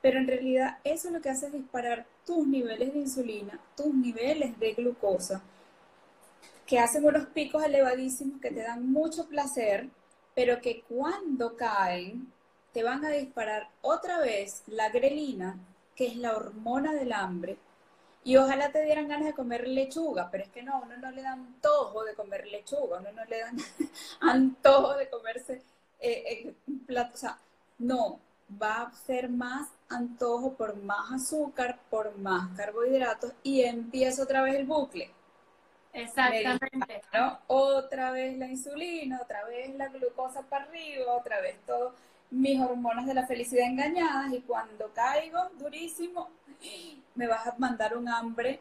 Pero en realidad eso lo que hace es disparar tus niveles de insulina, tus niveles de glucosa, que hacen unos picos elevadísimos que te dan mucho placer, pero que cuando caen te van a disparar otra vez la grelina, que es la hormona del hambre, y ojalá te dieran ganas de comer lechuga, pero es que no, uno no le da antojo de comer lechuga, uno no le da antojo de comerse eh, eh, un plato, o sea, no, va a ser más antojo por más azúcar, por más carbohidratos y empieza otra vez el bucle. Exactamente. Otra vez la insulina, otra vez la glucosa para arriba, otra vez todo mis hormonas de la felicidad engañadas y cuando caigo durísimo, me vas a mandar un hambre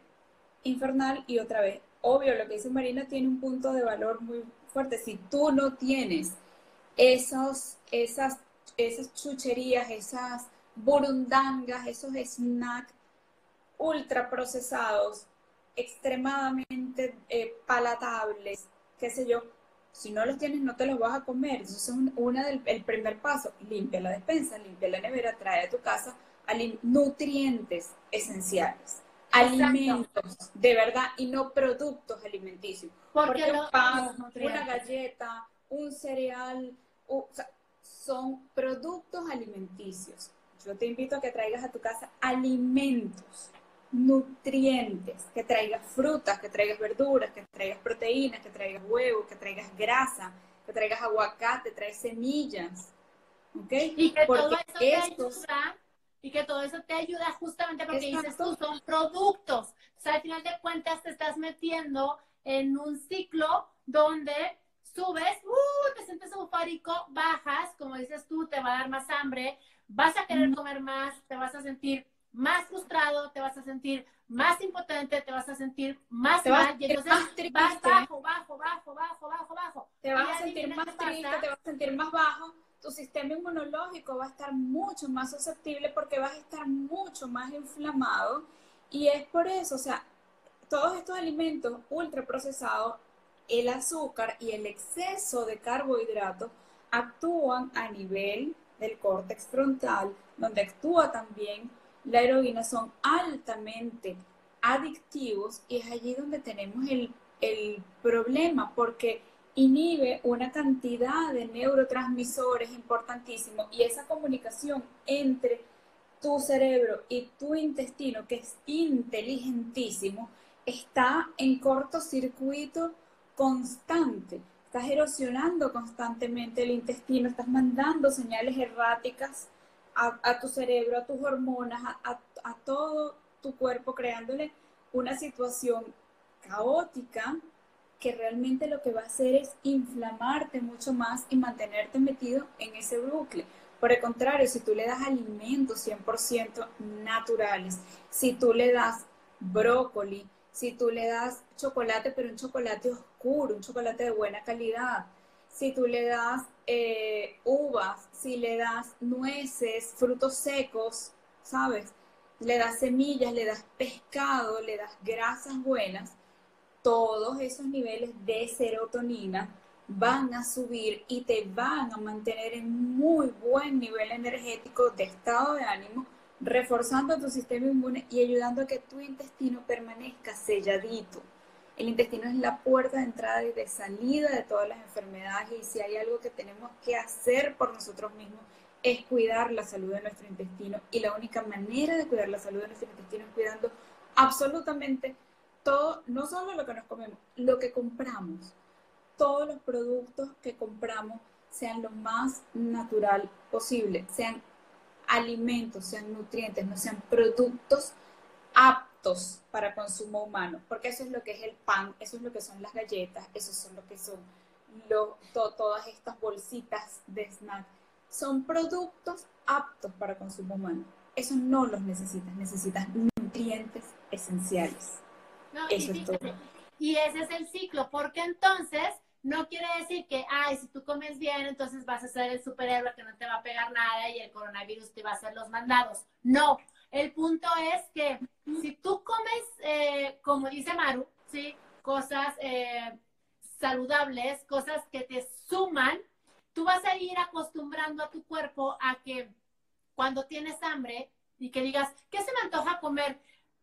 infernal y otra vez. Obvio, lo que dice Marina tiene un punto de valor muy fuerte. Si tú no tienes esos, esas, esas chucherías, esas burundangas, esos snacks ultra procesados extremadamente eh, palatables, qué sé yo, si no los tienes no te los vas a comer. Entonces, es una del, el primer paso, limpia la despensa, limpia la nevera, trae a tu casa nutrientes esenciales, alimentos de verdad y no productos alimenticios. Porque, un pan, una galleta, un cereal, son productos alimenticios. Yo te invito a que traigas a tu casa alimentos, nutrientes, que traigas frutas, que traigas verduras, que traigas proteínas, que traigas huevos, que traigas grasa, que traigas aguacate, traigas semillas. ¿Ok? Y que todo eso estos, y que todo eso te ayuda justamente porque dices tú, son productos. O sea, al final de cuentas te estás metiendo en un ciclo donde subes, uh, te sientes eufórico, bajas, como dices tú, te va a dar más hambre, vas a querer comer más, te vas a sentir más frustrado, te vas a sentir más impotente, te vas a sentir más mal, y entonces vas bajo, bajo, bajo, bajo, bajo, bajo. Te vas a sentir más triste, te vas a sentir más bajo, tu sistema inmunológico va a estar mucho más susceptible porque vas a estar mucho más inflamado. Y es por eso, o sea, todos estos alimentos ultraprocesados, el azúcar y el exceso de carbohidratos actúan a nivel del córtex frontal, donde actúa también la heroína, son altamente adictivos y es allí donde tenemos el, el problema, porque inhibe una cantidad de neurotransmisores importantísimos y esa comunicación entre tu cerebro y tu intestino, que es inteligentísimo, está en cortocircuito constante. Estás erosionando constantemente el intestino, estás mandando señales erráticas a, tu cerebro, a tus hormonas, a todo tu cuerpo, creándole una situación caótica que realmente lo que va a hacer es inflamarte mucho más y mantenerte metido en ese bucle. Por el contrario, si tú le das alimentos 100% naturales, si tú le das brócoli, si tú le das chocolate, pero un chocolate oscuro, un chocolate de buena calidad, si tú le das eh, uvas, si le das nueces, frutos secos, ¿sabes? Le das semillas, le das pescado, le das grasas buenas, todos esos niveles de serotonina van a subir y te van a mantener en muy buen nivel energético de estado de ánimo, reforzando tu sistema inmune y ayudando a que tu intestino permanezca selladito. El intestino es la puerta de entrada y de salida de todas las enfermedades y si hay algo que tenemos que hacer por nosotros mismos es cuidar la salud de nuestro intestino y la única manera de cuidar la salud de nuestro intestino es cuidando absolutamente todo, no solo lo que nos comemos, lo que compramos, todos los productos que compramos sean lo más natural posible, sean alimentos, sean nutrientes, no sean productos aptos para consumo humano, porque eso es lo que es el pan, eso es lo que son las galletas, eso son lo que son todas estas bolsitas de snack. Son productos aptos para consumo humano. Eso no los necesitas, necesitas nutrientes esenciales y, ese es el ciclo, porque entonces no quiere decir que, ay, si tú comes bien, entonces vas a ser el superhéroe que no te va a pegar nada y el coronavirus te va a hacer los mandados. No, el punto es que si tú comes, eh, como dice Maru, ¿sí? cosas eh, saludables, cosas que te suman, tú vas a ir acostumbrando a tu cuerpo a que cuando tienes hambre y que digas, ¿qué se me antoja comer?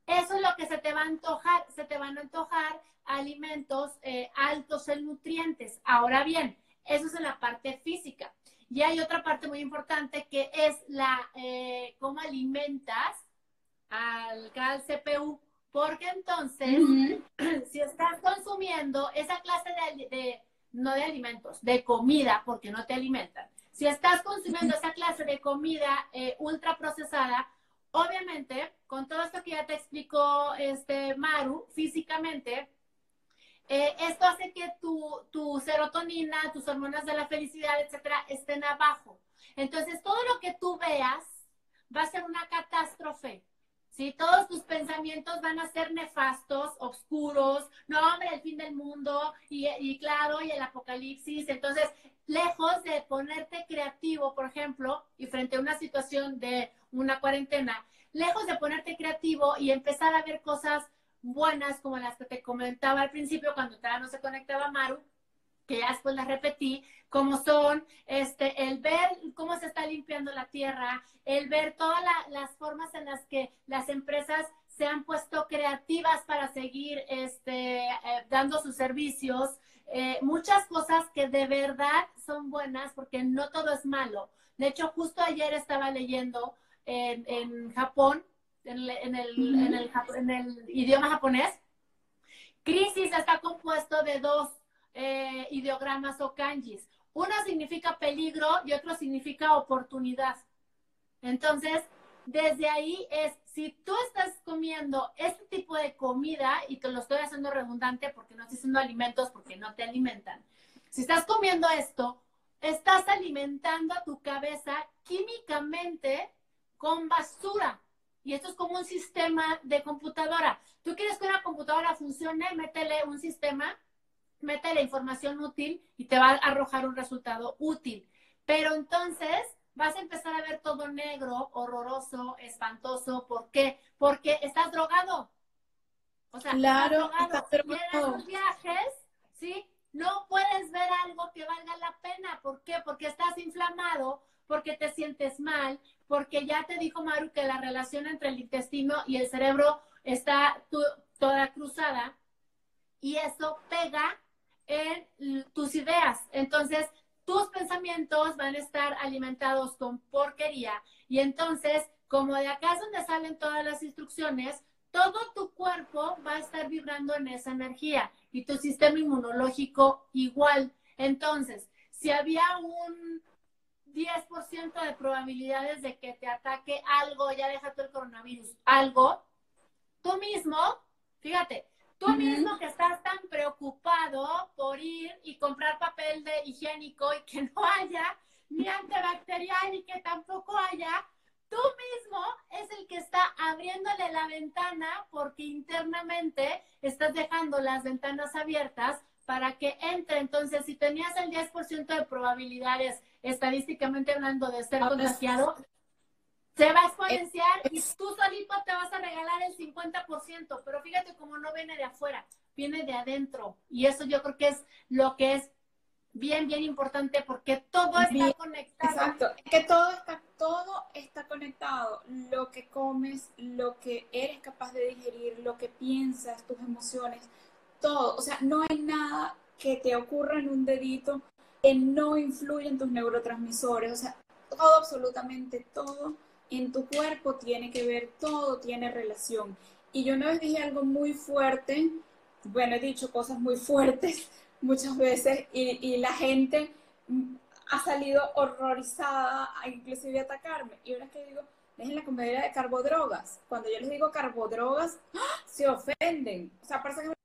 Eso es lo que se te va a antojar, se te van a antojar alimentos eh, altos en nutrientes. Ahora bien, eso es en la parte física. Y hay otra parte muy importante que es la eh, cómo alimentas al, al CPU. Porque entonces, si estás consumiendo esa clase de, no de alimentos, de comida, porque no te alimentan, si estás consumiendo esa clase de comida eh, ultra procesada, Obviamente, con todo esto que ya te explicó este Maru, físicamente, eh, esto hace que tu, tu, serotonina, tus hormonas de la felicidad, etcétera, estén abajo. Entonces, todo lo que tú veas va a ser una catástrofe. ¿sí? Todos tus pensamientos van a ser nefastos, oscuros, no, hombre, el fin del mundo, y, y claro, y el apocalipsis. Entonces, lejos de ponerte creativo, por ejemplo, y frente a una situación de una cuarentena, lejos de ponerte creativo y empezar a ver cosas buenas como las que te comentaba al principio cuando todavía no se conectaba Maru, que ya después las repetí, como son este, el ver cómo se está limpiando la tierra, el ver todas las formas en las que las empresas se han puesto creativas para seguir este, eh, dando sus servicios, eh, muchas cosas que de verdad son buenas porque no todo es malo. De hecho, justo ayer estaba leyendo en, Japón, en, el, en, el, en, el, idioma japonés, crisis está compuesto de dos eh, ideogramas o kanjis. Uno significa peligro y otro significa oportunidad. Entonces, desde ahí es, si tú estás comiendo este tipo de comida, y te lo estoy haciendo redundante porque no estoy haciendo alimentos porque no te alimentan, si estás comiendo esto, estás alimentando a tu cabeza químicamente con basura. Y esto es como un sistema de computadora. Tú quieres que una computadora funcione, métele un sistema, métele información útil y te va a arrojar un resultado útil. Pero entonces vas a empezar a ver todo negro, horroroso, espantoso. ¿Por qué? Porque estás drogado. O sea, claro, estás drogado. Viajes, ¿sí? No puedes ver algo que valga la pena. ¿Por qué? Porque estás inflamado, porque te sientes mal, porque ya te dijo Maru que la relación entre el intestino y el cerebro está toda cruzada y eso pega en tus ideas. Entonces, tus pensamientos van a estar alimentados con porquería y entonces, como de acá es donde salen todas las instrucciones, todo tu cuerpo va a estar vibrando en esa energía y tu sistema inmunológico igual. Entonces, si había un 10% de probabilidades de que te ataque algo, ya deja tú el coronavirus, algo, tú mismo, fíjate, Tú mismo que estás tan preocupado por ir y comprar papel de higiénico y que no haya ni antibacterial y que tampoco haya, tú mismo es el que está abriéndole la ventana porque internamente estás dejando las ventanas abiertas para que entre. Entonces, si tenías el 10% de probabilidades estadísticamente hablando de ser contagiado, se va a exponenciar y tú solito te vas a regalar el 50%, pero fíjate cómo no viene de afuera, viene de adentro. Y eso yo creo que es lo que es bien, bien importante porque todo está conectado. Exacto, que todo está, todo está conectado. Lo que comes, lo que eres capaz de digerir, lo que piensas, tus emociones, todo. O sea, no hay nada que te ocurra en un dedito que no influya en tus neurotransmisores. O sea, todo, absolutamente todo en tu cuerpo tiene que ver, todo tiene relación. Y yo una vez dije algo muy fuerte, bueno, he dicho cosas muy fuertes muchas veces y, la gente ha salido horrorizada a inclusive atacarme. Y una vez que digo, dejen la comedia de carbodrogas. Cuando yo les digo carbodrogas, ¡ah! se ofenden. O sea, parece que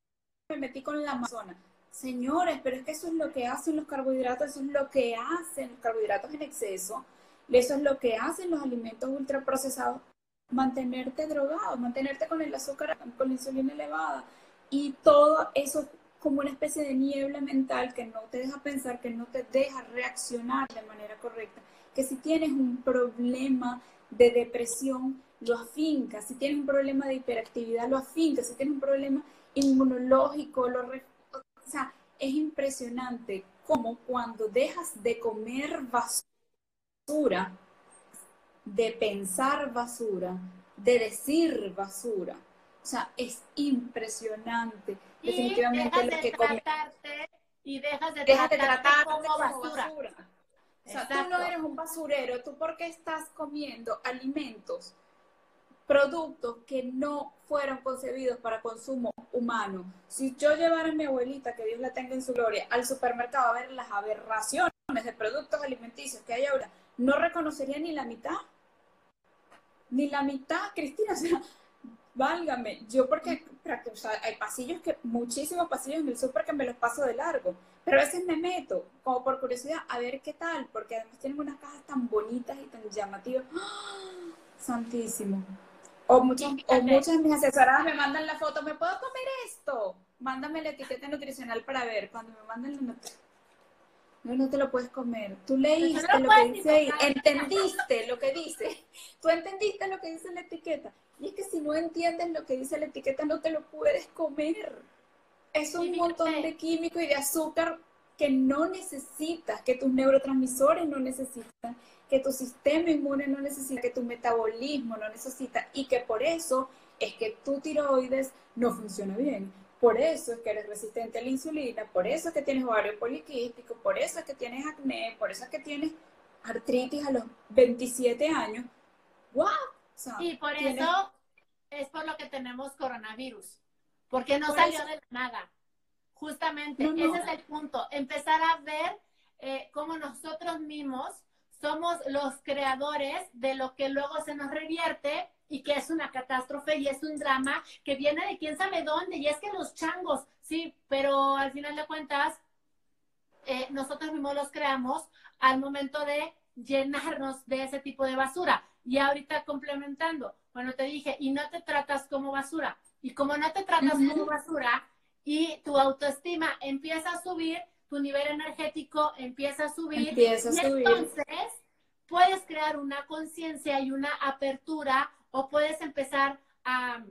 me metí con la amazona. Señores, pero es que eso es lo que hacen los carbohidratos, eso es lo que hacen los carbohidratos en exceso eso es lo que hacen los alimentos ultraprocesados, mantenerte drogado, mantenerte con el azúcar, con la insulina elevada. Y todo eso como una especie de niebla mental que no te deja pensar, que no te deja reaccionar de manera correcta. Que si tienes un problema de depresión, lo afincas. Si tienes un problema de hiperactividad, lo afincas. Si tienes un problema inmunológico, lo... O sea, es impresionante cómo cuando dejas de comer basura, de pensar basura, de decir basura. O sea, es impresionante. Y Definitivamente lo que tratarte y dejas de, tratarte, como, basura. O sea, tú no eres un basurero, tú porque estás comiendo alimentos, productos que no fueron concebidos para consumo humano. Si yo llevara a mi abuelita, que Dios la tenga en su gloria, al supermercado a ver las aberraciones de productos alimenticios que hay ahora, no reconocería ni la mitad. Ni la mitad, Cristina, o sea, válgame. Yo porque, o sea, hay pasillos que, muchísimos pasillos en el súper que me los paso de largo, pero a veces me meto, como por curiosidad, a ver qué tal, porque además tienen unas cajas tan bonitas y tan llamativas. ¡Ah! Santísimo. O muchas, o muchas de mis asesoradas me mandan la foto, ¿me puedo comer esto? Mándame la etiqueta nutricional para ver. Cuando me mandan la no, no te lo puedes comer. Tú leíste lo, que dice ahí, entendiste lo que dice. Tú entendiste lo que dice la etiqueta. Y es que si no entiendes lo que dice la etiqueta, no te lo puedes comer. Es un montón de químicos y de azúcar que no necesitas, que tus neurotransmisores no necesitan, que tu sistema inmune no necesita, que tu metabolismo no necesita y que por eso es que tu tiroides no funciona bien. Por eso es que eres resistente a la insulina, por eso es que tienes ovario poliquístico, por eso es que tienes acné, por eso es que tienes artritis a los 27 años. ¡Wow! y por eso es por lo que tenemos coronavirus, porque no salió de nada. Justamente, ese es el punto. Empezar a ver eh, cómo nosotros mismos somos los creadores de lo que luego se nos revierte y que es una catástrofe y es un drama que viene de quién sabe dónde. Y es que los changos, sí, pero al final de cuentas, eh, nosotros mismos los creamos al momento de llenarnos de ese tipo de basura. Y ahorita complementando, bueno, te dije, y no te tratas como basura. Y como no te tratas como basura y tu autoestima empieza a subir, tu nivel energético empieza a subir. Empieza a y subir. entonces puedes crear una conciencia y una apertura o puedes empezar a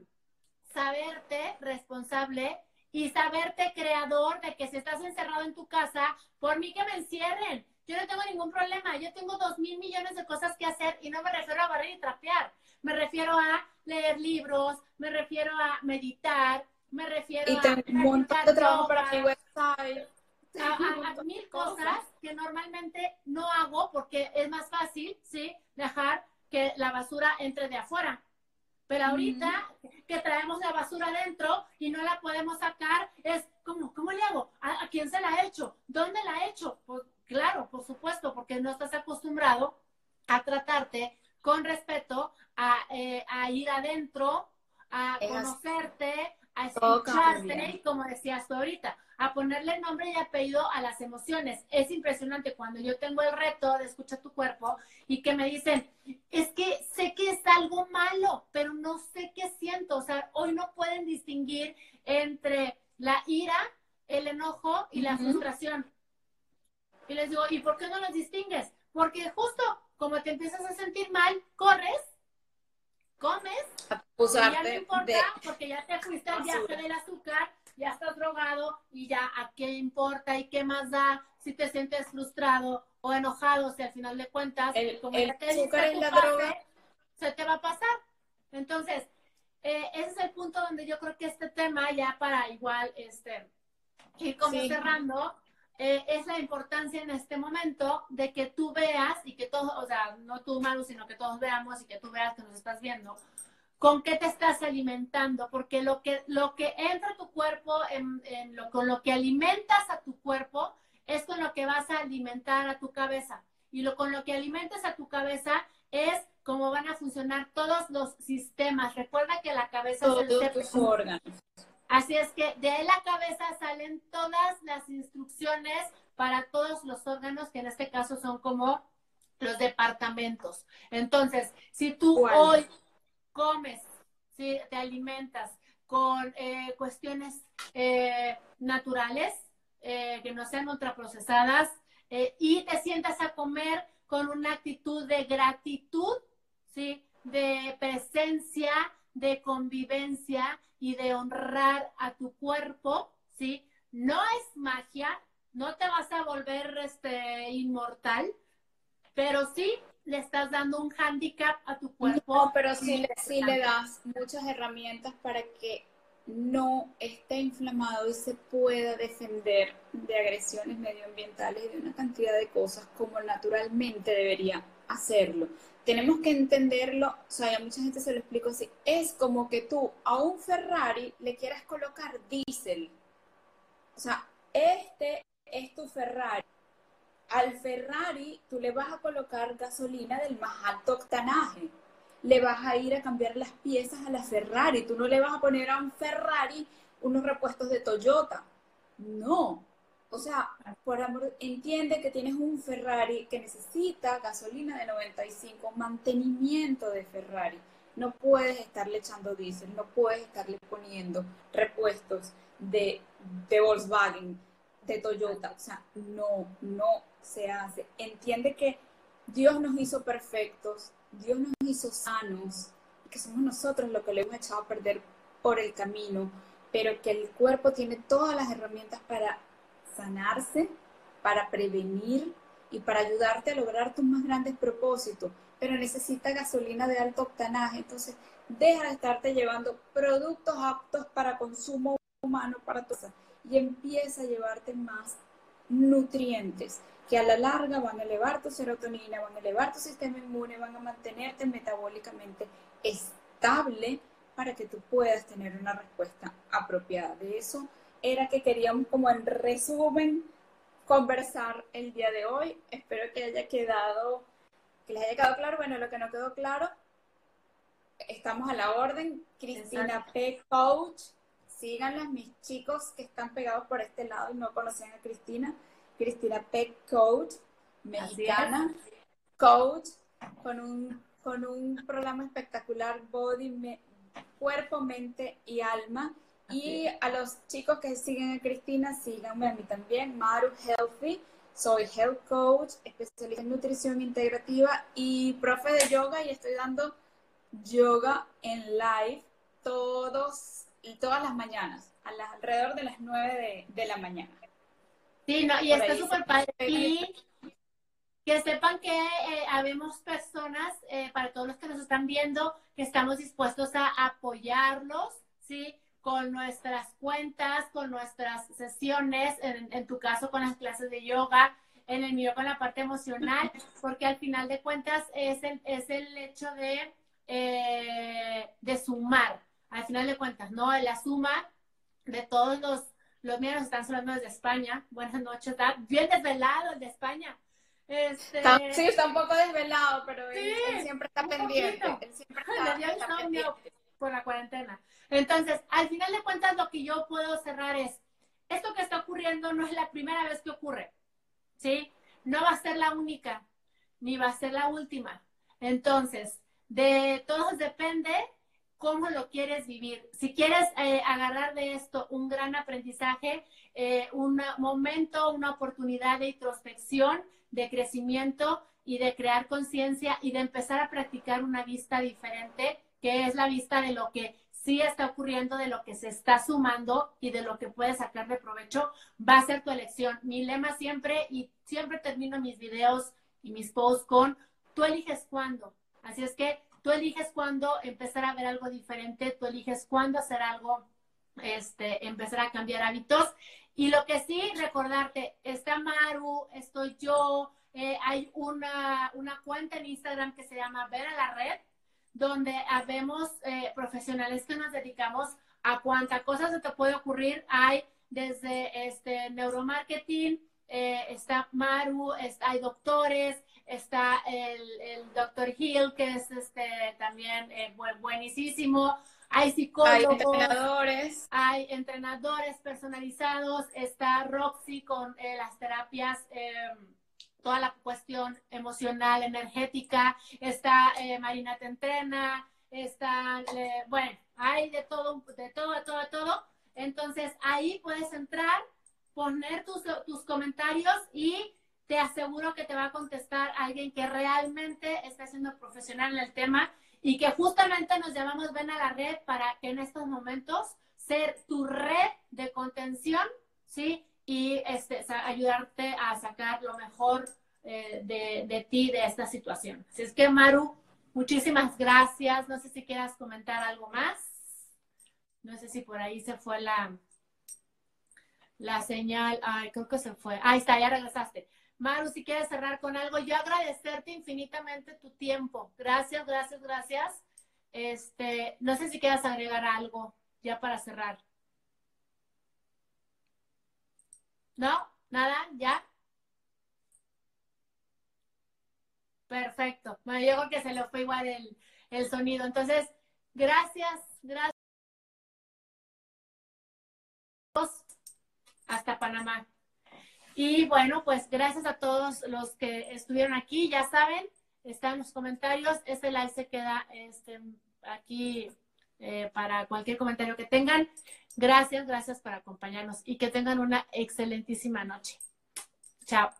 saberte responsable y saberte creador de que si estás encerrado en tu casa, por mí que me encierren. Yo no tengo ningún problema. Yo tengo dos mil millones de cosas que hacer y no me refiero a barrer y trapear. Me refiero a leer libros, me refiero a meditar, me refiero y a... un montón de trabajo para mi website. A, mil cosas que normalmente no hago porque es más fácil, ¿sí? Dejar que la basura entre de afuera. Pero ahorita que traemos la basura adentro y no la podemos sacar, es como, ¿cómo le hago? ¿A, quién se la ha hecho? ¿Dónde la ha hecho? Pues, claro, por supuesto, porque no estás acostumbrado a tratarte con respeto, a, eh, a ir adentro, a conocerte, a como decías tú ahorita, a ponerle nombre y apellido a las emociones. Es impresionante cuando yo tengo el reto de escuchar tu cuerpo y que me dicen, es que sé que es algo malo, pero no sé qué siento. O sea, hoy no pueden distinguir entre la ira, el enojo y la frustración. Y les digo, ¿y por qué no los distingues? Porque justo como te empiezas a sentir mal, corres comes, ya no importa porque ya te fuiste al viaje del azúcar, ya estás drogado y ya a qué importa y qué más da si te sientes frustrado o enojado, si al final de cuentas, el, como ya te azúcar es la droga, se te va a pasar. Entonces, eh, ese es el punto donde yo creo que este tema, ya para igual este, ir como cerrando, eh, es la importancia en este momento de que tú veas y que todos, o sea, no tú, Maru, sino que todos veamos y que tú veas que nos estás viendo, con qué te estás alimentando, porque lo que, lo que entra a tu cuerpo, en, lo, con lo que alimentas a tu cuerpo, es con lo que vas a alimentar a tu cabeza. Y lo, con lo que alimentes a tu cabeza es cómo van a funcionar todos los sistemas. Recuerda que la cabeza es el tus órganos. Así es que de la cabeza salen todas las instrucciones para todos los órganos, que en este caso son como los departamentos. Entonces, si tú hoy comes, si te alimentas con eh, cuestiones eh, naturales, eh, que no sean ultraprocesadas, y te sientas a comer con una actitud de gratitud, ¿sí? de presencia, de convivencia y de honrar a tu cuerpo, ¿sí? No es magia, no te vas a volver este, inmortal, pero sí le estás dando un handicap a tu cuerpo. No, pero sí, le, sí le das muchas herramientas para que no esté inflamado y se pueda defender de agresiones medioambientales y de una cantidad de cosas como naturalmente debería hacerlo tenemos que entenderlo, o sea, a mucha gente se lo explico así, es como que tú a un Ferrari le quieras colocar diésel. O sea, este es tu Ferrari. Al Ferrari tú le vas a colocar gasolina del más alto octanaje. Le vas a ir a cambiar las piezas a la Ferrari. Tú no le vas a poner a un Ferrari unos repuestos de Toyota. No, o sea, por amor, entiende que tienes un Ferrari que necesita gasolina de 95, mantenimiento de Ferrari. No puedes estarle echando diésel, no puedes estarle poniendo repuestos de, de Volkswagen, de Toyota. O sea, no, no se hace. Entiende que Dios nos hizo perfectos, Dios nos hizo sanos, que somos nosotros lo que le hemos echado a perder por el camino, pero que el cuerpo tiene todas las herramientas para sanarse, para prevenir y para ayudarte a lograr tus más grandes propósitos, pero necesita gasolina de alto octanaje, entonces deja de estarte llevando productos aptos para consumo humano para tu y empieza a llevarte más nutrientes que a la larga van a elevar tu serotonina, van a elevar tu sistema inmune, van a mantenerte metabólicamente estable para que tú puedas tener una respuesta apropiada. De eso era que queríamos como en resumen conversar el día de hoy. Espero que haya quedado, que les haya quedado claro. Bueno, lo que no quedó claro, estamos a la orden. Cristina P. Coach, síganlas, mis chicos que están pegados por este lado y no conocían a Cristina Cristina Peck Coach, mexicana, coach, con un, con un programa espectacular, Body, Cuerpo, Mente y Alma. Y a los chicos que siguen a Cristina, síganme a mí también, Maru Healthy. Soy health coach, especialista en nutrición integrativa y profe de yoga y estoy dando yoga en live todos, todas las mañanas, a alrededor de las 9 de la mañana. Sí, no, y está súper padre. Y que sepan que eh, habemos personas, eh, para todos los que nos están viendo, que estamos dispuestos a apoyarlos, ¿sí? Con nuestras cuentas, con nuestras sesiones, en, tu caso con las clases de yoga, en el mío con la parte emocional, porque al final de cuentas es el, es el hecho de, eh, de sumar, al final de cuentas, ¿no? La suma de todos los los míos están hablando desde España. Buenas noches, está bien desvelado el de España. Este... sí, está un poco desvelado, pero él, siempre está pendiente. Él siempre está, por la cuarentena. Entonces, al final de cuentas, lo que yo puedo cerrar es, esto que está ocurriendo no es la primera vez que ocurre, ¿sí? No va a ser la única, ni va a ser la última. Entonces, de todos depende cómo lo quieres vivir. Si quieres eh, agarrar de esto un gran aprendizaje, eh, un momento, una oportunidad de introspección, de crecimiento y de crear conciencia y de empezar a practicar una vista diferente, que es la vista de lo que sí está ocurriendo, de lo que se está sumando y de lo que puedes sacar de provecho, va a ser tu elección. Mi lema siempre, y siempre termino mis videos y mis posts con, tú eliges cuándo. Así es que Tú eliges cuándo empezar a ver algo diferente, tú eliges cuándo hacer algo, este, empezar a cambiar hábitos. Y lo que sí, recordarte, está Maru, estoy yo, eh, hay una, una, cuenta en Instagram que se llama Ver a la Red, donde habemos eh, profesionales que nos dedicamos a cuánta cosa se te puede ocurrir. Hay desde este neuromarketing, eh, está Maru, está, hay doctores, está el, el doctor Hill, que es este también eh, buenísimo. Hay psicólogos, hay entrenadores. hay entrenadores personalizados, está Roxy con eh, las terapias, em, toda la cuestión emocional, energética, está eh, Marina Te Entrena, está, bueno, hay de todo, de todo, de todo, de todo. Entonces ahí puedes entrar, poner tus, tus comentarios y te aseguro que te va a contestar alguien que realmente está siendo profesional en el tema y que justamente nos llamamos Ven a la Red para que en estos momentos ser tu red de contención, ¿sí? Y este, ayudarte a sacar lo mejor eh, de, de ti de esta situación. Así es que, Maru, muchísimas gracias. No sé si quieras comentar algo más. No sé si por ahí se fue la, la señal. Ay, creo que se fue. Ahí está, ya regresaste. Maru, si quieres cerrar con algo, yo agradecerte infinitamente tu tiempo. Gracias, gracias, gracias. Este, no sé si quieras agregar algo ya para cerrar. ¿No? ¿Nada? ¿Ya? Perfecto. Bueno, yo creo que se le fue igual el, el sonido. Entonces, gracias, gracias. Hasta Panamá. Y bueno, pues gracias a todos los que estuvieron aquí. Ya saben, están los comentarios. Este live se queda este, aquí eh, para cualquier comentario que tengan. Gracias, gracias por acompañarnos y que tengan una excelentísima noche. Chao.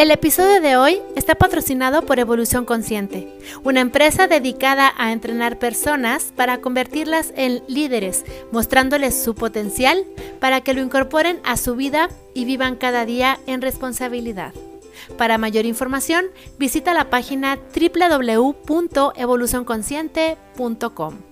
El episodio de hoy está patrocinado por Evolución Consciente, una empresa dedicada a entrenar personas para convertirlas en líderes, mostrándoles su potencial para que lo incorporen a su vida y vivan cada día en responsabilidad. Para mayor información, visita la página www.evolucionconsciente.com.